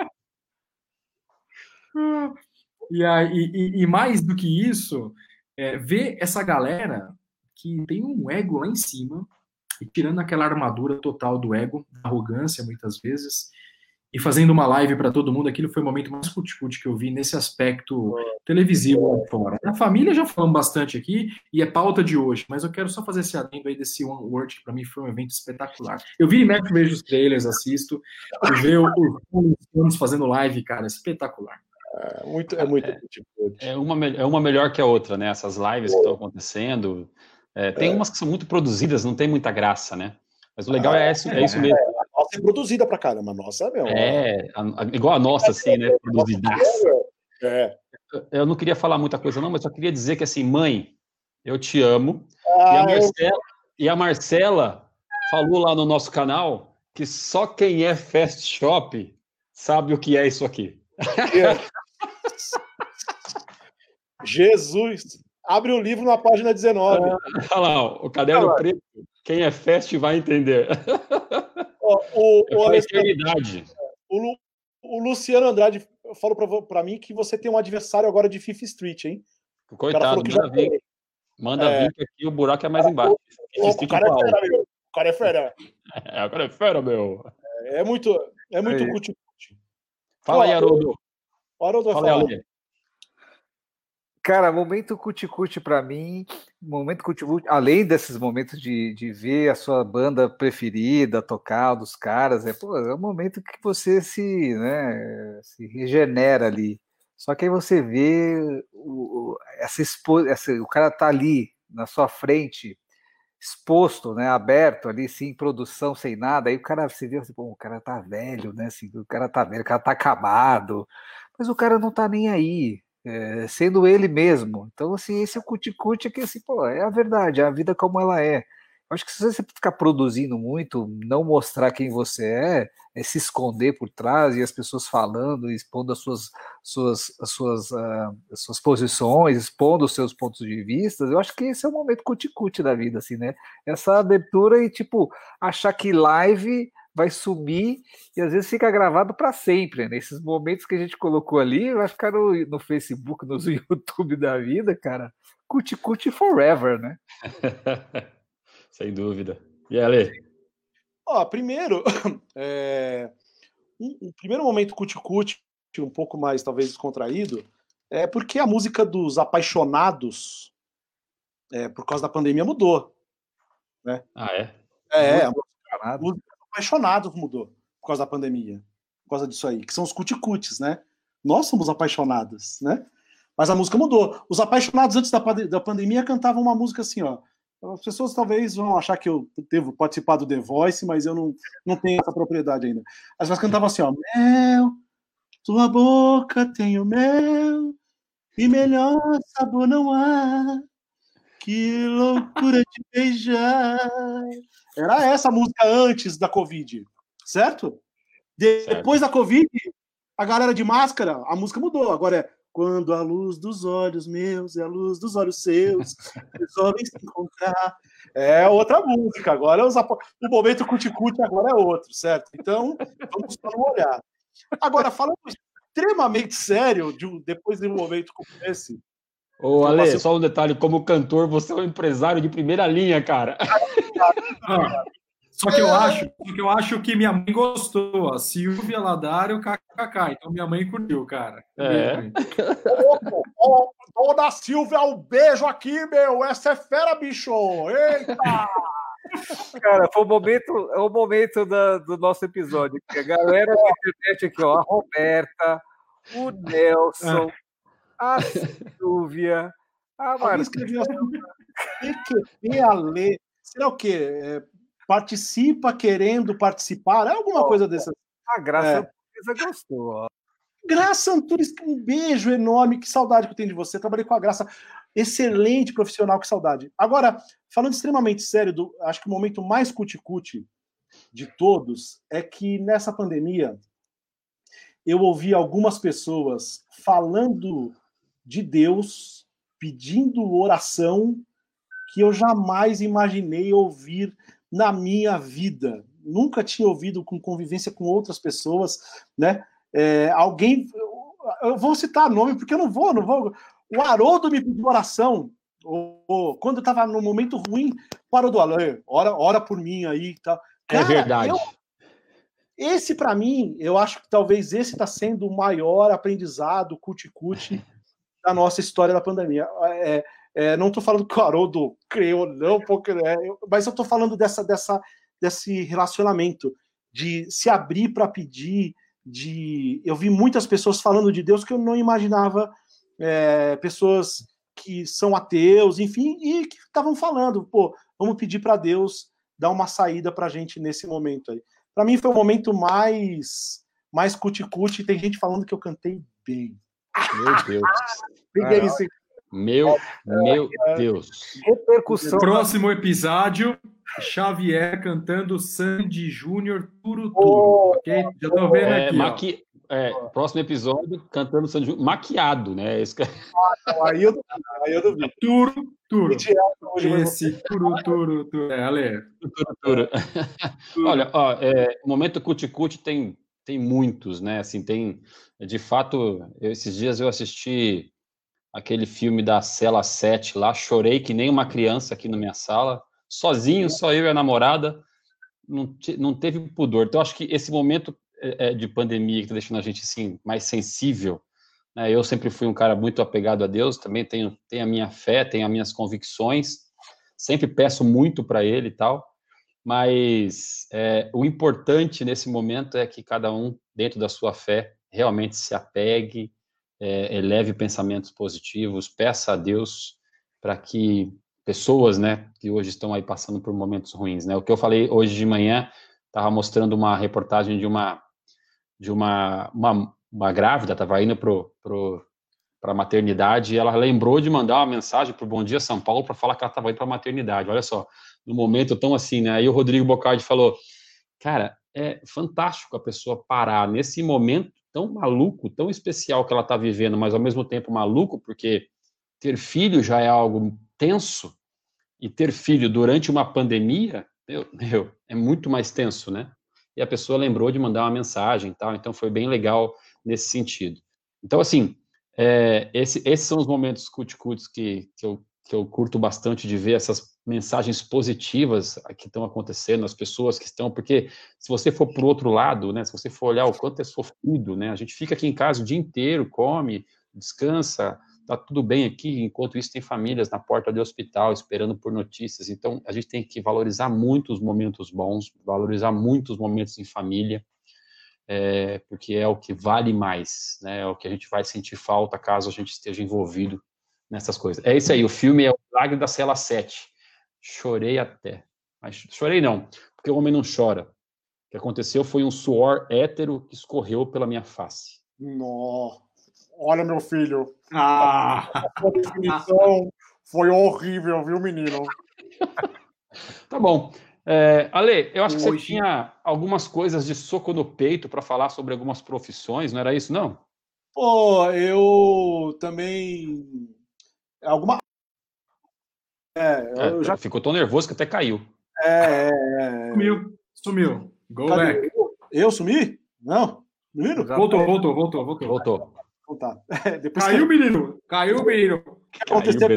E, aí, e, e, mais do que isso, é, ver essa galera que tem um ego lá em cima, e tirando aquela armadura total do ego, da arrogância muitas vezes, e fazendo uma live para todo mundo. Aquilo foi o momento mais cuticute que eu vi nesse aspecto televisivo lá fora. A família já falamos bastante aqui e é pauta de hoje, mas eu quero só fazer esse adendo aí desse One World, que para mim foi um evento espetacular. Eu vi e mexe, vejo os trailers, assisto, ver os fazendo live, cara, espetacular. É muito, é muito é, é, uma, é uma melhor que a outra, né? Essas lives que estão acontecendo. É, tem é. umas que são muito produzidas, não tem muita graça, né? Mas o legal ah, é, isso, é isso mesmo. A nossa é produzida pra caramba, a nossa é mesmo. É, a, a, igual a nossa, assim, né? Produzida. É. Eu não queria falar muita coisa, não, mas só queria dizer que, assim, mãe, eu te amo. Ah, e, a Marcela, eu... e a Marcela falou lá no nosso canal que só quem é fast shop sabe o que é isso aqui. Jesus! Abre o livro na página 19. Ah, olha lá, o caderno preto. Quem é fast vai entender. o, o, o, o, Luciano Andrade falou para mim que você tem um adversário agora de Fifth Street, hein? Coitado, manda vir. Manda é... vir que aqui o buraco é mais embaixo. O, o, cara, é fera, meu. o cara é fera. É, o cara é fera, meu. É, é muito, é muito cuti Fala aí, Haroldo. Haroldo vai falar. Cara, momento cuticute para mim, momento cuticute, além desses momentos de, de ver a sua banda preferida tocar dos caras, é, pô, é um momento que você se, né, se regenera ali. Só que aí você vê o, essa, expo, essa, o cara tá ali na sua frente, exposto, né, aberto ali, sem produção, sem nada. Aí o cara se vê assim, pô, o cara tá velho, né? Assim, o cara tá velho, o cara tá acabado, mas o cara não tá nem aí é, sendo ele mesmo. Então, assim, esse é o cuticute que, assim, pô, é a verdade, é a vida como ela é. Eu acho que se você ficar produzindo muito, não mostrar quem você é, é se esconder por trás e as pessoas falando, expondo as suas, suas, as suas, uh, as suas posições, expondo os seus pontos de vista, eu acho que esse é o momento cuticute da vida, assim, né? Essa abertura e, tipo, achar que live vai sumir e às vezes fica gravado para sempre. Nesses né? momentos que a gente colocou ali, vai ficar no, no Facebook, no YouTube da vida, cara. Cuti cuti forever, né? Sem dúvida. E Ale? Ó, primeiro, é, um, primeiro momento cuti cuti, um pouco mais talvez descontraído, é porque a música dos apaixonados, é, por causa da pandemia, mudou. Né? Ah, é? É, a música, apaixonados mudou por causa da pandemia, por causa disso aí, que são os cuticutes, né? Nós somos apaixonados, né? Mas a música mudou. Os apaixonados antes da, da pandemia cantavam uma música assim, ó. As pessoas talvez vão achar que eu devo participar do The Voice, mas eu não, não tenho essa propriedade ainda. As pessoas cantavam assim, ó. Mel, tua boca tem o mel, e melhor sabor não há. Que loucura de beijar. Era essa a música antes da Covid, certo? Depois certo. da Covid, a galera de máscara, a música mudou. Agora é quando a luz dos olhos meus e a luz dos olhos seus resolvem se encontrar. É outra música. Agora os, o momento cuticute agora é outro, certo? Então, vamos para um olhar. Agora, falando extremamente sério, de um, depois de um momento como esse. Ô, Ale, só um detalhe: como cantor, você é um empresário de primeira linha, cara. Só que eu acho, só que eu acho que minha mãe gostou. A Silvia Ladário, KKK. Então minha mãe curtiu, cara. É. Dona Silvia, um beijo aqui, meu. Essa é fera, bicho. Eita! Cara, foi o momento, é o momento da, do nosso episódio. A galera da internet aqui, ó, a Roberta, o Nelson, a Silvia, a Marcela. Tem que a ler. Será o quê? É, participa querendo participar, é alguma coisa dessa. A Graça é. gostou. Ó. Graça Antunes, um beijo enorme, que saudade que eu tenho de você. Trabalhei com a Graça, excelente profissional, que saudade. Agora, falando extremamente sério, do, acho que o momento mais cuticute de todos é que nessa pandemia eu ouvi algumas pessoas falando de Deus, pedindo oração, que eu jamais imaginei ouvir na minha vida. Nunca tinha ouvido com convivência com outras pessoas, né? É, alguém, eu vou citar nome porque eu não vou, não vou. O Haroldo me pediu oração ou, ou, quando eu estava no momento ruim, para do Alain, ora, ora por mim aí, tá? é verdade. Eu, esse, para mim, eu acho que talvez esse está sendo o maior aprendizado, cuti-cuti, da nossa história da pandemia. É, é, não estou falando que o Haroldo criou, não, porque, é, mas eu estou falando dessa, dessa, desse relacionamento, de se abrir para pedir, de. Eu vi muitas pessoas falando de Deus que eu não imaginava, é, pessoas que são ateus, enfim, e que estavam falando, pô, vamos pedir para Deus dar uma saída para a gente nesse momento aí. Para mim foi o momento mais mais cuti-cuti. Tem gente falando que eu cantei bem. Meu Deus. ah, meu, meu Deus. Repercussão. Próximo episódio, Xavier cantando Sandy Júnior Turo Turo. Oh, ok? Já tô vendo é, aqui. Maqui... É, próximo episódio, cantando Sandy Júnior, maquiado, né? Esse... Ah, aí eu duvido. Aí eu duvido. Turo, Turo. Esse Turo, Turo, Turo. É, Ale. Turo, Turo. Olha, ó, é, o momento cuti-cuti tem, tem muitos, né? Assim, tem, de fato, eu, esses dias eu assisti aquele filme da Cela 7 lá, chorei que nem uma criança aqui na minha sala, sozinho, só eu e a namorada, não, não teve pudor. Então, acho que esse momento é, é, de pandemia que está deixando a gente assim mais sensível, né? Eu sempre fui um cara muito apegado a Deus, também tenho, tenho a minha fé, tenho as minhas convicções, sempre peço muito para Ele e tal, mas é, o importante nesse momento é que cada um, dentro da sua fé, realmente se apegue, é, eleve pensamentos positivos, peça a Deus para que pessoas, né, que hoje estão aí passando por momentos ruins, né? O que eu falei hoje de manhã, estava mostrando uma reportagem de uma de uma uma, uma grávida, estava indo pro, pro para a maternidade e ela lembrou de mandar uma mensagem para o Bom Dia São Paulo para falar que ela estava indo para a maternidade. Olha só, no momento tão assim, né? Aí o Rodrigo Bocardi falou, cara, é fantástico a pessoa parar nesse momento tão maluco, tão especial que ela está vivendo, mas ao mesmo tempo maluco, porque ter filho já é algo tenso, e ter filho durante uma pandemia, meu, meu, é muito mais tenso, né? E a pessoa lembrou de mandar uma mensagem tal, então foi bem legal nesse sentido. Então, assim, é, esse, esses são os momentos cut-cuts que, que, eu, que eu curto bastante de ver essas mensagens positivas que estão acontecendo, as pessoas que estão, porque se você for para o outro lado, né, se você for olhar o quanto é sofrido, né, a gente fica aqui em casa o dia inteiro, come, descansa, tá tudo bem aqui, enquanto isso tem famílias na porta do hospital esperando por notícias, então a gente tem que valorizar muito os momentos bons, valorizar muito os momentos em família, é, porque é o que vale mais, né, é o que a gente vai sentir falta caso a gente esteja envolvido nessas coisas. É isso aí, o filme é o Milagre da Cela 7, Chorei até. Mas chorei não, porque o homem não chora. O que aconteceu foi um suor hétero que escorreu pela minha face. Nossa. Olha, meu filho. Ah. A definição foi horrível, viu, menino? tá bom. É, Ale, eu acho que você tinha algumas coisas de soco no peito para falar sobre algumas profissões, não era isso, não? Pô, eu também. Alguma, é, é já... Ficou tão nervoso que até caiu. É, é, é. Sumiu, sumiu. Go Cadê? back. Eu, eu sumi? Não? Menino? Voltou, voltou, voltou, voltou. Voltou. Então tá. Caiu, que... menino! Caiu, menino! O que aconteceu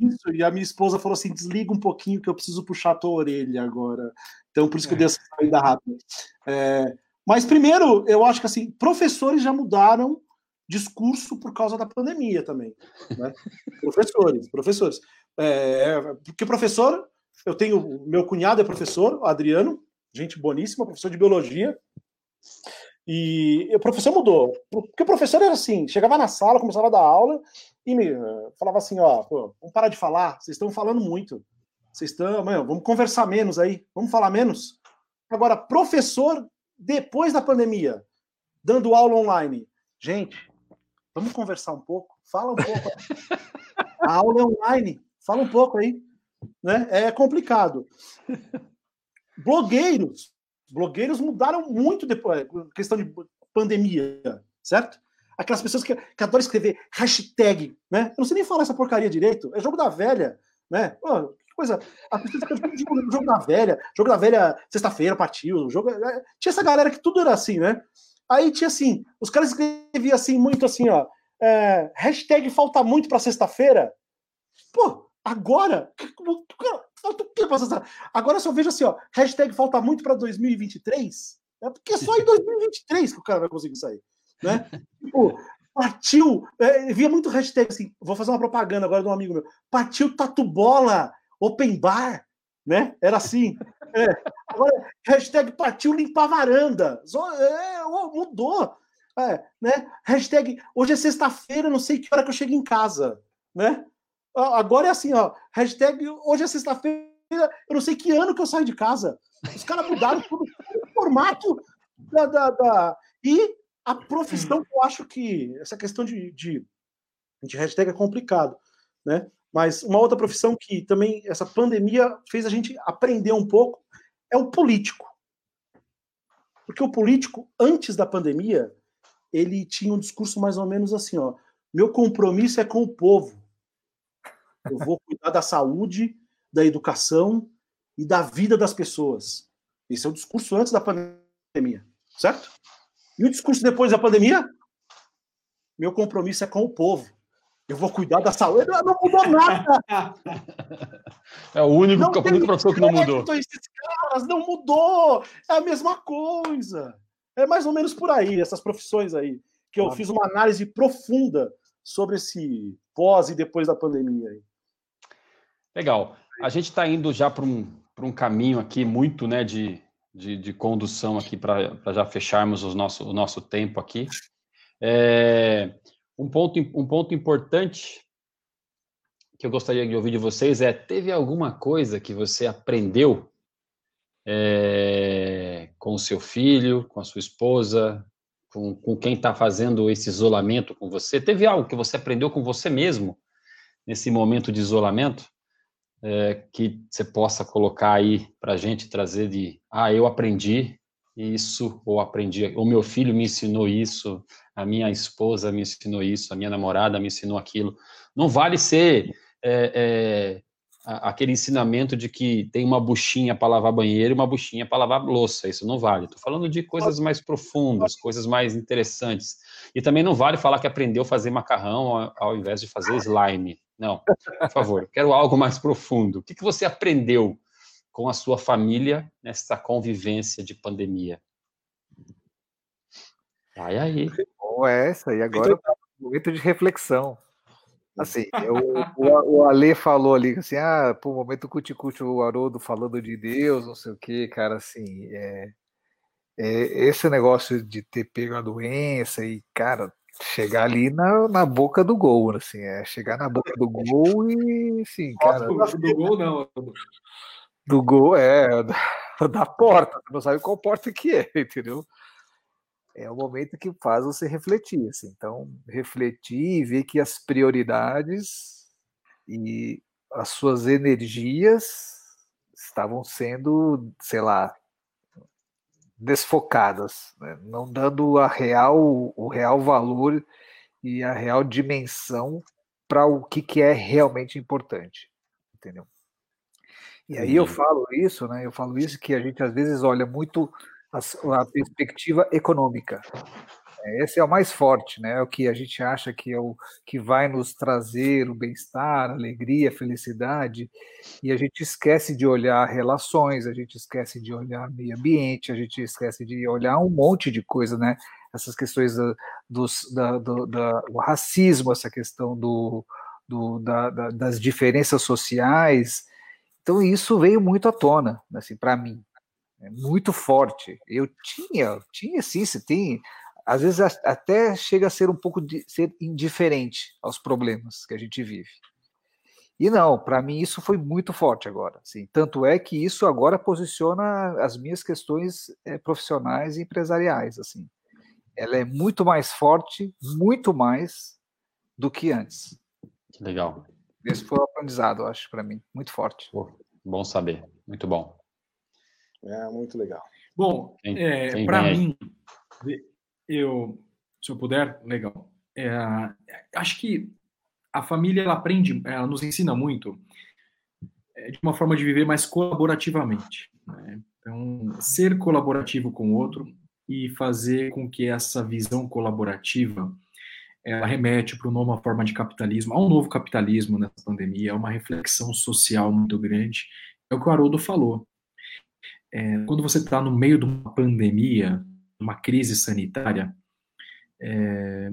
isso? E a minha esposa falou assim: desliga um pouquinho que eu preciso puxar a tua orelha agora. Então, por isso que eu dei essa saída rápida. É, mas primeiro, eu acho que assim, professores já mudaram discurso por causa da pandemia também. Né? professores, professores. É, porque professor, eu tenho. Meu cunhado é professor, Adriano, gente boníssima, professor de biologia. E o professor mudou. Porque o professor era assim: chegava na sala, começava a dar aula e me falava assim: ó, pô, vamos parar de falar, vocês estão falando muito. Vocês estão, vamos conversar menos aí, vamos falar menos. Agora, professor, depois da pandemia, dando aula online. Gente, vamos conversar um pouco? Fala um pouco. A aula é online. Fala um pouco aí. Né? É complicado. Blogueiros. Blogueiros mudaram muito depois, questão de pandemia, certo? Aquelas pessoas que, que adoram escrever hashtag, né? Eu não sei nem falar essa porcaria direito. É jogo da velha, né? Pô, que coisa. A pessoa tá jogo, jogo da velha, jogo da velha, sexta-feira partiu. Jogo, é, tinha essa galera que tudo era assim, né? Aí tinha assim, os caras escreviam assim, muito assim, ó. É, hashtag falta muito para sexta-feira. Pô, Agora, agora só vejo assim, ó, hashtag falta muito para 2023. É porque só em 2023 que o cara vai conseguir sair. Né? tipo, partiu. É, via muito hashtag assim. Vou fazer uma propaganda agora de um amigo meu. Partiu Tatu Bola, Open Bar. Né? Era assim. É. Agora, hashtag partiu limpar varanda. É, mudou. É, né? Hashtag hoje é sexta-feira, não sei que hora que eu chego em casa. Né? Agora é assim, ó. Hashtag hoje é sexta-feira, eu não sei que ano que eu saio de casa. Os caras mudaram tudo o formato da, da, da, E a profissão eu acho que essa questão de, de, de hashtag é complicado, né? Mas uma outra profissão que também essa pandemia fez a gente aprender um pouco é o político. Porque o político, antes da pandemia, ele tinha um discurso mais ou menos assim, ó. Meu compromisso é com o povo. Eu vou cuidar da saúde, da educação e da vida das pessoas. Esse é o discurso antes da pandemia, certo? E o discurso depois da pandemia? Meu compromisso é com o povo. Eu vou cuidar da saúde. Não mudou nada. É o único, não a única profissão que não mudou. Esses caras, não mudou. É a mesma coisa. É mais ou menos por aí, essas profissões aí. Que eu fiz uma análise profunda sobre esse pós e depois da pandemia. Aí. Legal. A gente está indo já para um, um caminho aqui muito né, de, de, de condução aqui para já fecharmos o nosso, o nosso tempo aqui. É, um, ponto, um ponto importante que eu gostaria de ouvir de vocês é: teve alguma coisa que você aprendeu é, com o seu filho, com a sua esposa, com, com quem está fazendo esse isolamento com você? Teve algo que você aprendeu com você mesmo nesse momento de isolamento? É, que você possa colocar aí para a gente trazer de ah eu aprendi isso ou aprendi o meu filho me ensinou isso a minha esposa me ensinou isso a minha namorada me ensinou aquilo não vale ser é, é, aquele ensinamento de que tem uma buchinha para lavar banheiro e uma buchinha para lavar louça. Isso não vale. Estou falando de coisas mais profundas, coisas mais interessantes. E também não vale falar que aprendeu a fazer macarrão ao invés de fazer slime. Não, por favor, quero algo mais profundo. O que, que você aprendeu com a sua família nessa convivência de pandemia? Vai aí. Bom, é essa, e agora é momento de reflexão. Assim, eu, o, o Ale falou ali, assim, ah, por momento cuticute o Haroldo falando de Deus, não sei o que, cara, assim, é, é, esse negócio de ter pego a doença e, cara, chegar ali na, na boca do gol, assim, é chegar na boca do gol e, assim, cara... Do, do gol não. Do gol, é, da porta, não sabe qual porta que é, entendeu? é o momento que faz você refletir. Assim. Então, refletir e ver que as prioridades e as suas energias estavam sendo, sei lá, desfocadas, né? não dando a real, o real valor e a real dimensão para o que, que é realmente importante, entendeu? E aí eu falo isso, né? Eu falo isso que a gente às vezes olha muito a, a perspectiva econômica. Esse é o mais forte, né? É o que a gente acha que é o que vai nos trazer o bem-estar, alegria, felicidade, e a gente esquece de olhar relações, a gente esquece de olhar meio ambiente, a gente esquece de olhar um monte de coisa, né? Essas questões da, dos, da, do, da, do racismo, essa questão do, do da, da, das diferenças sociais. Então isso veio muito à tona, assim, para mim, é muito forte. Eu tinha, tinha sim, você tem, às vezes até chega a ser um pouco de ser indiferente aos problemas que a gente vive. E não, para mim isso foi muito forte agora. Assim, tanto é que isso agora posiciona as minhas questões é, profissionais e empresariais. Assim, ela é muito mais forte, muito mais do que antes. Legal. Esse foi o aprendizado, acho, para mim, muito forte. bom saber, muito bom. É muito legal. Bom, é, para mim, eu, se eu puder, legal. É, acho que a família ela aprende, ela nos ensina muito é, de uma forma de viver mais colaborativamente. Né? Então, ser colaborativo com o outro e fazer com que essa visão colaborativa ela remete para uma forma de capitalismo, a um novo capitalismo nessa pandemia, é uma reflexão social muito grande. É o que o Haroldo falou é, quando você está no meio de uma pandemia, uma crise sanitária, é,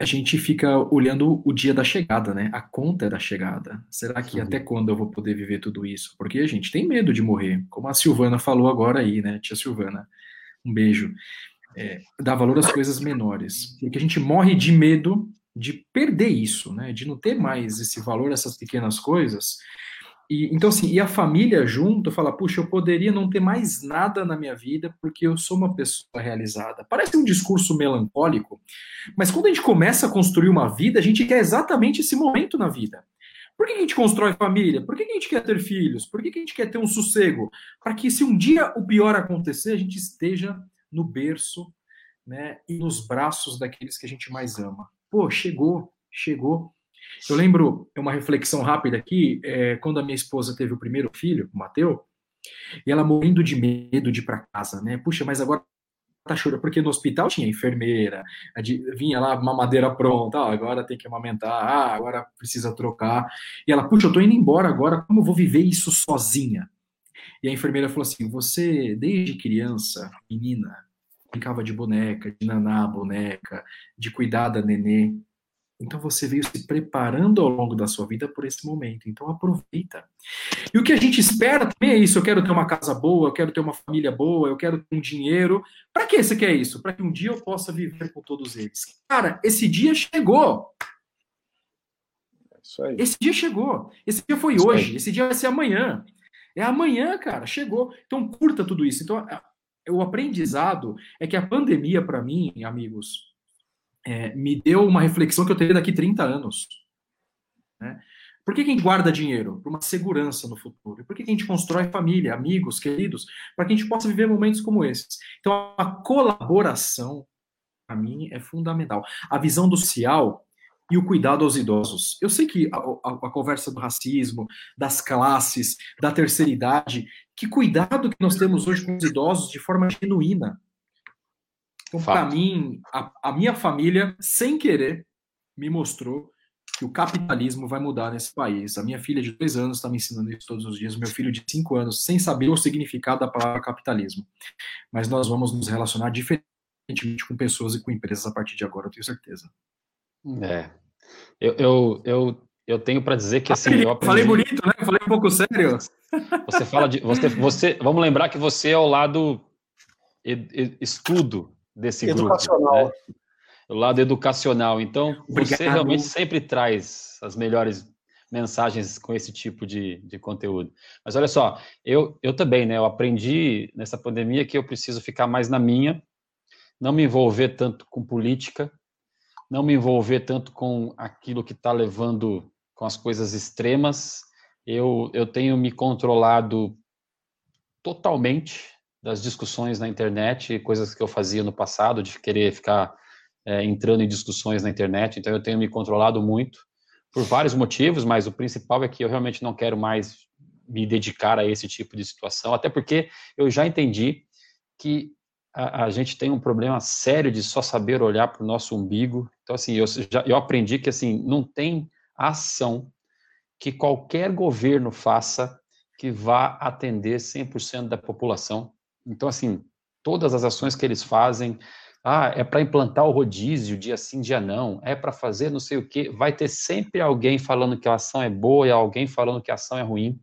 a gente fica olhando o dia da chegada, né? A conta da chegada. Será que até quando eu vou poder viver tudo isso? Porque a gente tem medo de morrer, como a Silvana falou agora aí, né? Tia Silvana, um beijo. É, dá valor às coisas menores, porque a gente morre de medo de perder isso, né? De não ter mais esse valor, essas pequenas coisas, e, então, assim, e a família junto fala, puxa, eu poderia não ter mais nada na minha vida porque eu sou uma pessoa realizada. Parece um discurso melancólico, mas quando a gente começa a construir uma vida, a gente quer exatamente esse momento na vida. Por que a gente constrói família? Por que a gente quer ter filhos? Por que a gente quer ter um sossego? Para que se um dia o pior acontecer, a gente esteja no berço né, e nos braços daqueles que a gente mais ama. Pô, chegou, chegou. Eu lembro, é uma reflexão rápida aqui, é, quando a minha esposa teve o primeiro filho, o Mateus, e ela morrendo de medo de ir para casa, né? Puxa, mas agora tá chorando, porque no hospital tinha enfermeira, vinha lá uma madeira pronta, ah, agora tem que amamentar, ah, agora precisa trocar. E ela, puxa, eu tô indo embora agora, como eu vou viver isso sozinha? E a enfermeira falou assim: você, desde criança, menina, brincava de boneca, de naná, boneca, de cuidar da nenê. Então você veio se preparando ao longo da sua vida por esse momento. Então aproveita. E o que a gente espera também é isso. Eu quero ter uma casa boa, eu quero ter uma família boa, eu quero ter um dinheiro. Para que você quer isso? Para que um dia eu possa viver com todos eles. Cara, esse dia chegou. É esse dia chegou. Esse dia foi isso hoje. Aí. Esse dia vai ser amanhã. É amanhã, cara. Chegou. Então curta tudo isso. Então o aprendizado é que a pandemia para mim, amigos, é, me deu uma reflexão que eu teria daqui 30 anos. Né? Por que, que a gente guarda dinheiro? Para uma segurança no futuro. Por que, que a gente constrói família, amigos, queridos? Para que a gente possa viver momentos como esses. Então, a colaboração, para mim, é fundamental. A visão do social e o cuidado aos idosos. Eu sei que a, a, a, conversa do racismo, das classes, da terceira idade, que cuidado que nós temos hoje com os idosos de forma genuína. Então, para mim, a, a, minha família, sem querer, me mostrou que o capitalismo vai mudar nesse país. A minha filha de dois anos está me ensinando isso todos os dias, meu filho de cinco anos, sem saber o significado da palavra capitalismo. Mas nós vamos nos relacionar diferentemente com pessoas e com empresas a partir de agora, eu tenho certeza. É. Eu, eu, eu, eu tenho para dizer que assim. Eu aprendi... Falei bonito, né? Falei um pouco sério. Você fala de. Você, você, vamos lembrar que você é o lado estudo desse educacional. grupo. Né? O lado educacional. Então, Obrigado. você realmente sempre traz as melhores mensagens com esse tipo de, de conteúdo. Mas olha só, eu, eu também, né? Eu aprendi nessa pandemia que eu preciso ficar mais na minha, não me envolver tanto com política, não me envolver tanto com aquilo que está levando com as coisas extremas. Eu, eu tenho me controlado totalmente das discussões na internet, coisas que eu fazia no passado, de querer ficar é, entrando em discussões na internet. Então, eu tenho me controlado muito por vários motivos, mas o principal é que eu realmente não quero mais me dedicar a esse tipo de situação, até porque eu já entendi que a, a gente tem um problema sério de só saber olhar para o nosso umbigo. Então, assim, eu, já, eu aprendi que, assim, não tem ação que qualquer governo faça que vá atender 100% da população. Então, assim, todas as ações que eles fazem, ah, é para implantar o rodízio dia sim, dia não, é para fazer não sei o quê, vai ter sempre alguém falando que a ação é boa e alguém falando que a ação é ruim.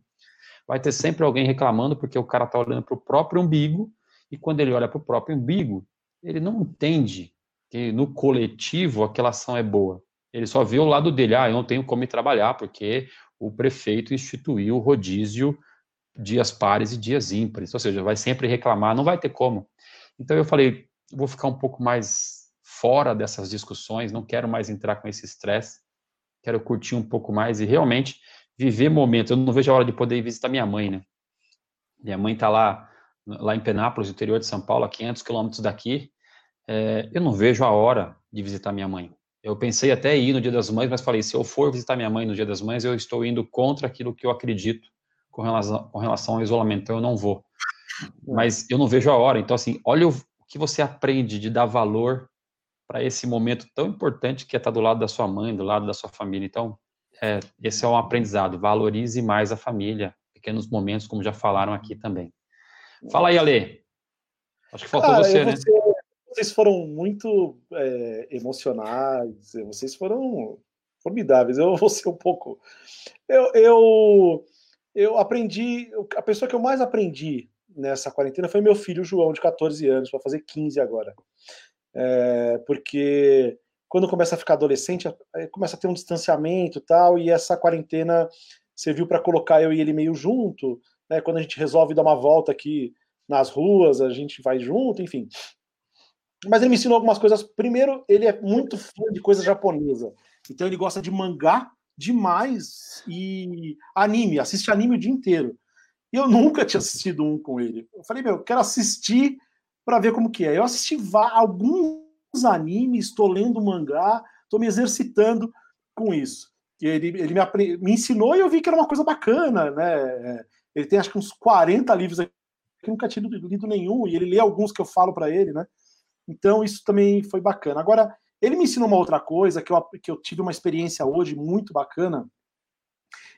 Vai ter sempre alguém reclamando porque o cara está olhando para o próprio umbigo e quando ele olha para o próprio umbigo, ele não entende que no coletivo aquela ação é boa. Ele só vê o lado dele, ah, eu não tenho como ir trabalhar porque o prefeito instituiu o rodízio dias pares e dias ímpares, ou seja, vai sempre reclamar, não vai ter como. Então eu falei, vou ficar um pouco mais fora dessas discussões, não quero mais entrar com esse estresse, quero curtir um pouco mais e realmente viver momentos. Eu não vejo a hora de poder visitar minha mãe, né? Minha mãe está lá, lá em Penápolis, interior de São Paulo, a 500 quilômetros daqui. É, eu não vejo a hora de visitar minha mãe. Eu pensei até ir no Dia das Mães, mas falei, se eu for visitar minha mãe no Dia das Mães, eu estou indo contra aquilo que eu acredito com relação, com relação ao isolamento, então eu não vou. Mas eu não vejo a hora. Então, assim, olha o que você aprende de dar valor para esse momento tão importante que é estar do lado da sua mãe, do lado da sua família. Então, é, esse é um aprendizado. Valorize mais a família, pequenos momentos, como já falaram aqui também. Fala aí, Ale. Acho que faltou você, né? Você, vocês foram muito é, emocionais, vocês foram formidáveis. Eu vou ser um pouco. Eu, eu, eu aprendi. A pessoa que eu mais aprendi nessa quarentena foi meu filho João, de 14 anos, para fazer 15 agora. É, porque quando começa a ficar adolescente, começa a ter um distanciamento tal, e essa quarentena serviu para colocar eu e ele meio junto. Né? Quando a gente resolve dar uma volta aqui nas ruas, a gente vai junto, enfim. Mas ele me ensinou algumas coisas. Primeiro, ele é muito fã de coisa japonesa. Então ele gosta de mangá demais e anime, assiste anime o dia inteiro. E eu nunca tinha assistido um com ele. Eu falei, meu, eu quero assistir para ver como que é. Eu assisti alguns animes, estou lendo mangá, estou me exercitando com isso. E ele, ele me, me, ensinou e eu vi que era uma coisa bacana, né? Ele tem acho que uns 40 livros aqui, que nunca tinha lido, nenhum, e ele lê alguns que eu falo para ele, né? Então isso também foi bacana. Agora, ele me ensinou uma outra coisa que eu, que eu tive uma experiência hoje muito bacana.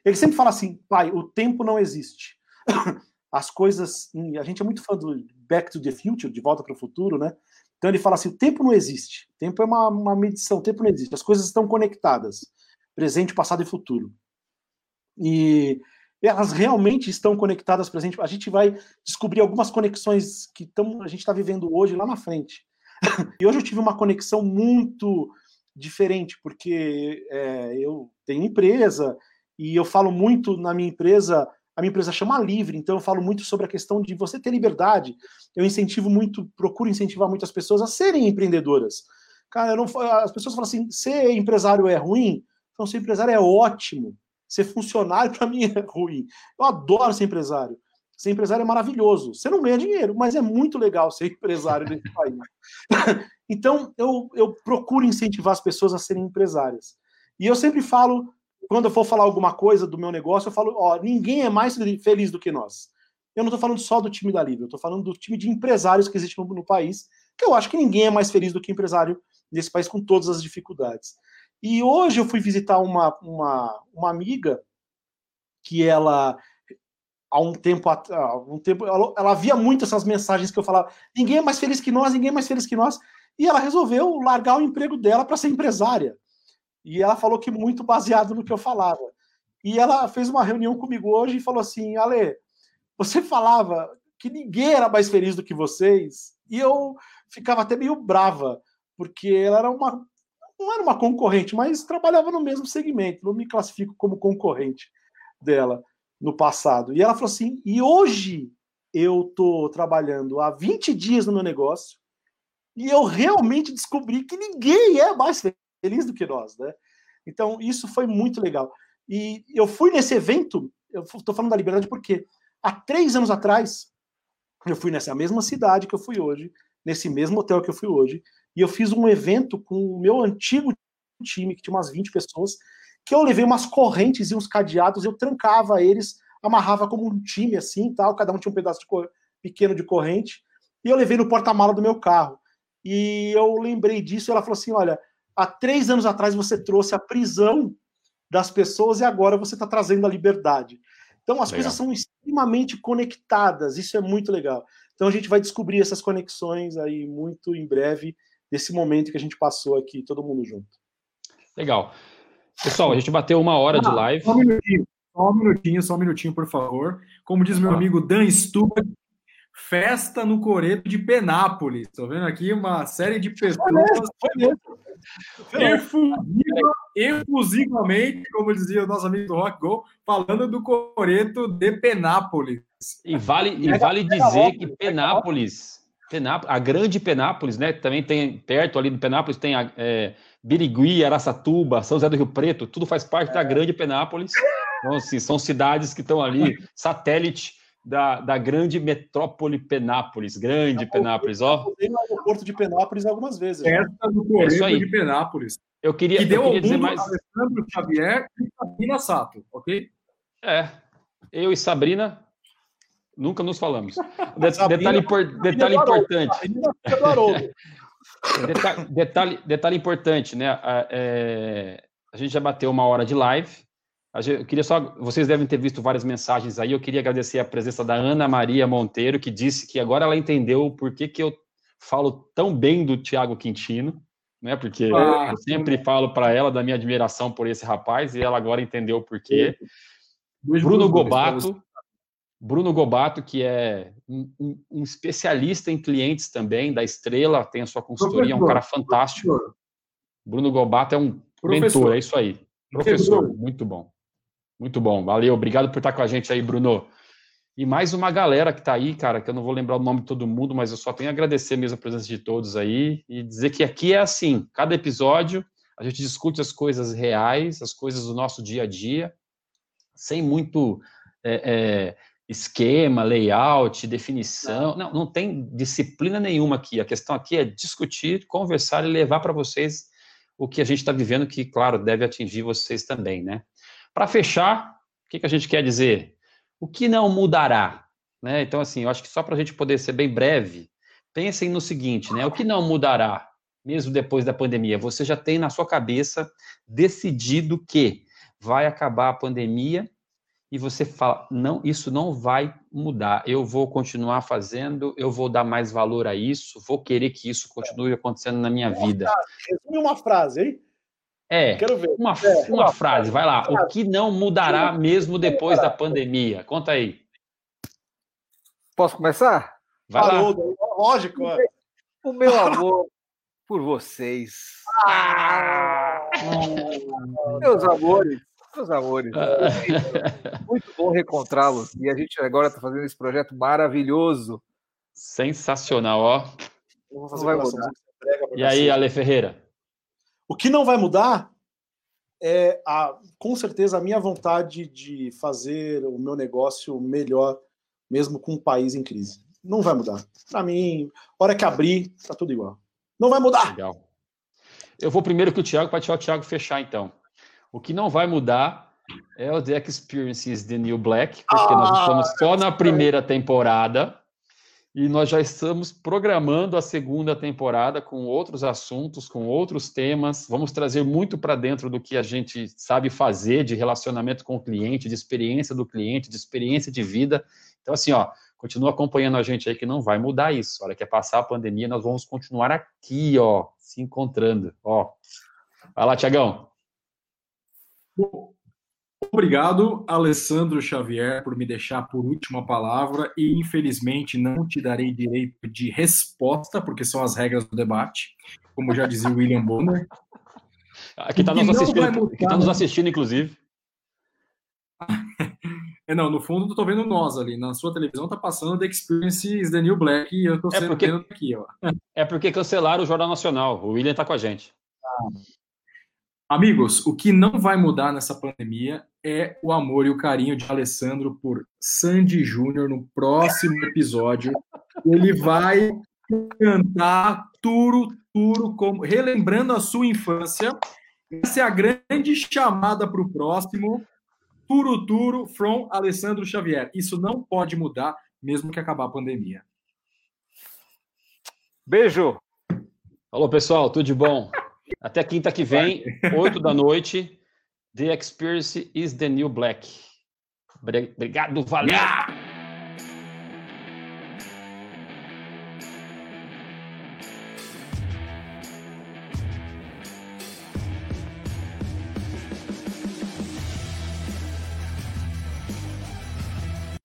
Ele sempre fala assim, pai, o tempo não existe. As coisas. A gente é muito fã do Back to the Future, de volta para o futuro, né? Então ele fala assim: o tempo não existe. O tempo é uma, uma medição, o tempo não existe. As coisas estão conectadas presente, passado e futuro. E elas realmente estão conectadas presente. A gente vai descobrir algumas conexões que tão, a gente está vivendo hoje lá na frente. e hoje eu tive uma conexão muito diferente, porque é, eu tenho empresa e eu falo muito na minha empresa. A minha empresa chama Livre, então eu falo muito sobre a questão de você ter liberdade. Eu incentivo muito, procuro incentivar muitas pessoas a serem empreendedoras. Cara, não, as pessoas falam assim: ser empresário é ruim? Então, ser empresário é ótimo. Ser funcionário, para mim, é ruim. Eu adoro ser empresário. Ser empresário é maravilhoso. Você não ganha dinheiro, mas é muito legal ser empresário nesse país. então, eu, eu procuro incentivar as pessoas a serem empresárias. E eu sempre falo, quando eu for falar alguma coisa do meu negócio, eu falo: ó, ninguém é mais feliz do que nós. Eu não estou falando só do time da Livre, eu estou falando do time de empresários que existe no, no país, que eu acho que ninguém é mais feliz do que empresário nesse país com todas as dificuldades. E hoje eu fui visitar uma, uma, uma amiga que ela há um tempo há um tempo ela, ela via muito essas mensagens que eu falava ninguém é mais feliz que nós ninguém é mais feliz que nós. E ela resolveu largar o emprego dela para ser empresária. E ela falou que muito baseado no que eu falava. E ela fez uma reunião comigo hoje e falou assim Ale você falava que ninguém era mais feliz do que vocês. E eu ficava até meio brava porque ela era uma não era uma concorrente, mas trabalhava no mesmo segmento. Não me classifico como concorrente dela no passado. E ela falou assim: e hoje eu estou trabalhando há 20 dias no meu negócio e eu realmente descobri que ninguém é mais feliz do que nós, né? Então, isso foi muito legal. E eu fui nesse evento, eu estou falando da liberdade porque há três anos atrás, eu fui nessa mesma cidade que eu fui hoje, nesse mesmo hotel que eu fui hoje, e eu fiz um evento com o meu antigo time, que tinha umas 20 pessoas, que eu levei umas correntes e uns cadeados, eu trancava eles, amarrava como um time assim, tal, cada um tinha um pedaço de pequeno de corrente, e eu levei no porta-mala do meu carro. E eu lembrei disso, e ela falou assim: olha, há três anos atrás você trouxe a prisão das pessoas e agora você está trazendo a liberdade. Então as legal. coisas são extremamente conectadas, isso é muito legal. Então a gente vai descobrir essas conexões aí muito em breve desse momento que a gente passou aqui, todo mundo junto. Legal. Pessoal, a gente bateu uma hora ah, de live. Só um minutinho, só um minutinho, só um minutinho, por favor. Como diz meu amigo Dan Stuart, festa no Coreto de Penápolis. Estou vendo aqui uma série de pessoas efusivamente, como dizia o nosso amigo do Rock Go, falando do Coreto de Penápolis. E vale, e vale dizer que Penápolis Penápolis, a grande Penápolis, né? Também tem perto ali do Penápolis tem a é, Birigui, Araçatuba, São José do Rio Preto, tudo faz parte é. da grande Penápolis. Então, assim, são cidades que estão ali, satélite da, da grande metrópole Penápolis, grande eu, Penápolis, ó. Eu no aeroporto de Penápolis algumas vezes. Essa do Coreto é de Penápolis. Eu queria, que deu eu queria dizer mais. Alessandro Xavier e Sabrina Sato, ok? É, eu e Sabrina Nunca nos falamos. detalhe, detalhe importante. Detalhe, detalhe, importante, né? A, é, a gente já bateu uma hora de live. Eu queria só, vocês devem ter visto várias mensagens aí. Eu queria agradecer a presença da Ana Maria Monteiro, que disse que agora ela entendeu por que, que eu falo tão bem do Tiago Quintino, né? Porque ah, eu sempre sim. falo para ela da minha admiração por esse rapaz e ela agora entendeu o porquê. Bruno Gobato, Bruno Gobato, que é um, um, um, especialista em clientes também da Estrela, tem a sua consultoria, é um cara fantástico. Professor. Bruno Gobato é um Professor. mentor, é isso aí. Professor, muito bom. Muito bom, valeu. Obrigado por estar com a gente aí, Bruno. E mais uma galera que está aí, cara, que eu não vou lembrar o nome de todo mundo, mas eu só tenho a agradecer mesmo a presença de todos aí e dizer que aqui é assim, cada episódio a gente discute as coisas reais, as coisas do nosso dia a dia, sem muito é, é, esquema, layout, definição. Não, não tem disciplina nenhuma aqui. A questão aqui é discutir, conversar e levar para vocês o que a gente está vivendo, que, claro, deve atingir vocês também, né? Para fechar, o que, que a gente quer dizer? O que não mudará? Né? Então, assim, eu acho que só para a gente poder ser bem breve, pensem no seguinte, né? O que não mudará, mesmo depois da pandemia? Você já tem na sua cabeça decidido que vai acabar a pandemia e você fala, não, isso não vai mudar, eu vou continuar fazendo, eu vou dar mais valor a isso, vou querer que isso continue acontecendo na minha vida. Resume uma frase, hein? É, Quero ver. Uma, é, uma frase, vai lá. O que não mudará mesmo depois da pandemia? Conta aí. Posso começar? Vai Falou, lá. Lógico. O meu amor por vocês. Ah! Meus amores, meus amores. Ah. Muito bom reencontrá-los. E a gente agora está fazendo esse projeto maravilhoso. Sensacional, ó. Vai mudar. E aí, Ale Ferreira? O que não vai mudar é, a, com certeza, a minha vontade de fazer o meu negócio melhor, mesmo com um país em crise. Não vai mudar. Para mim, hora que abrir, tá tudo igual. Não vai mudar. Legal. Eu vou primeiro que o Thiago, para deixar o Thiago fechar, então. O que não vai mudar é o The Experience is the New Black, porque ah, nós estamos só na primeira temporada e nós já estamos programando a segunda temporada com outros assuntos, com outros temas. Vamos trazer muito para dentro do que a gente sabe fazer de relacionamento com o cliente, de experiência do cliente, de experiência de vida. Então, assim, ó, continua acompanhando a gente aí que não vai mudar isso. A hora que é passar a pandemia, nós vamos continuar aqui, ó, se encontrando, ó. Vai lá, Tiagão. Obrigado, Alessandro Xavier, por me deixar por última palavra e, infelizmente, não te darei direito de resposta, porque são as regras do debate, como já dizia o William Bonner. Aqui está nos, assistindo, tá nos assistindo, inclusive. É, não, no fundo, eu tô vendo nós ali. Na sua televisão tá passando The Experience is the New Black e eu tô é porque, vendo aqui, ó. É porque cancelaram o Jornal Nacional. O William tá com a gente. Ah. Amigos, o que não vai mudar nessa pandemia é o amor e o carinho de Alessandro por Sandy Júnior no próximo episódio. Ele vai cantar Turo Turo, como, relembrando a sua infância. Essa é a grande chamada para o próximo. Turo Turo from Alessandro Xavier. Isso não pode mudar, mesmo que acabar a pandemia. Beijo. Alô, pessoal, tudo de bom? Até quinta que vem, 8 da noite. The Experience is the New Black. Obrigado, valeu!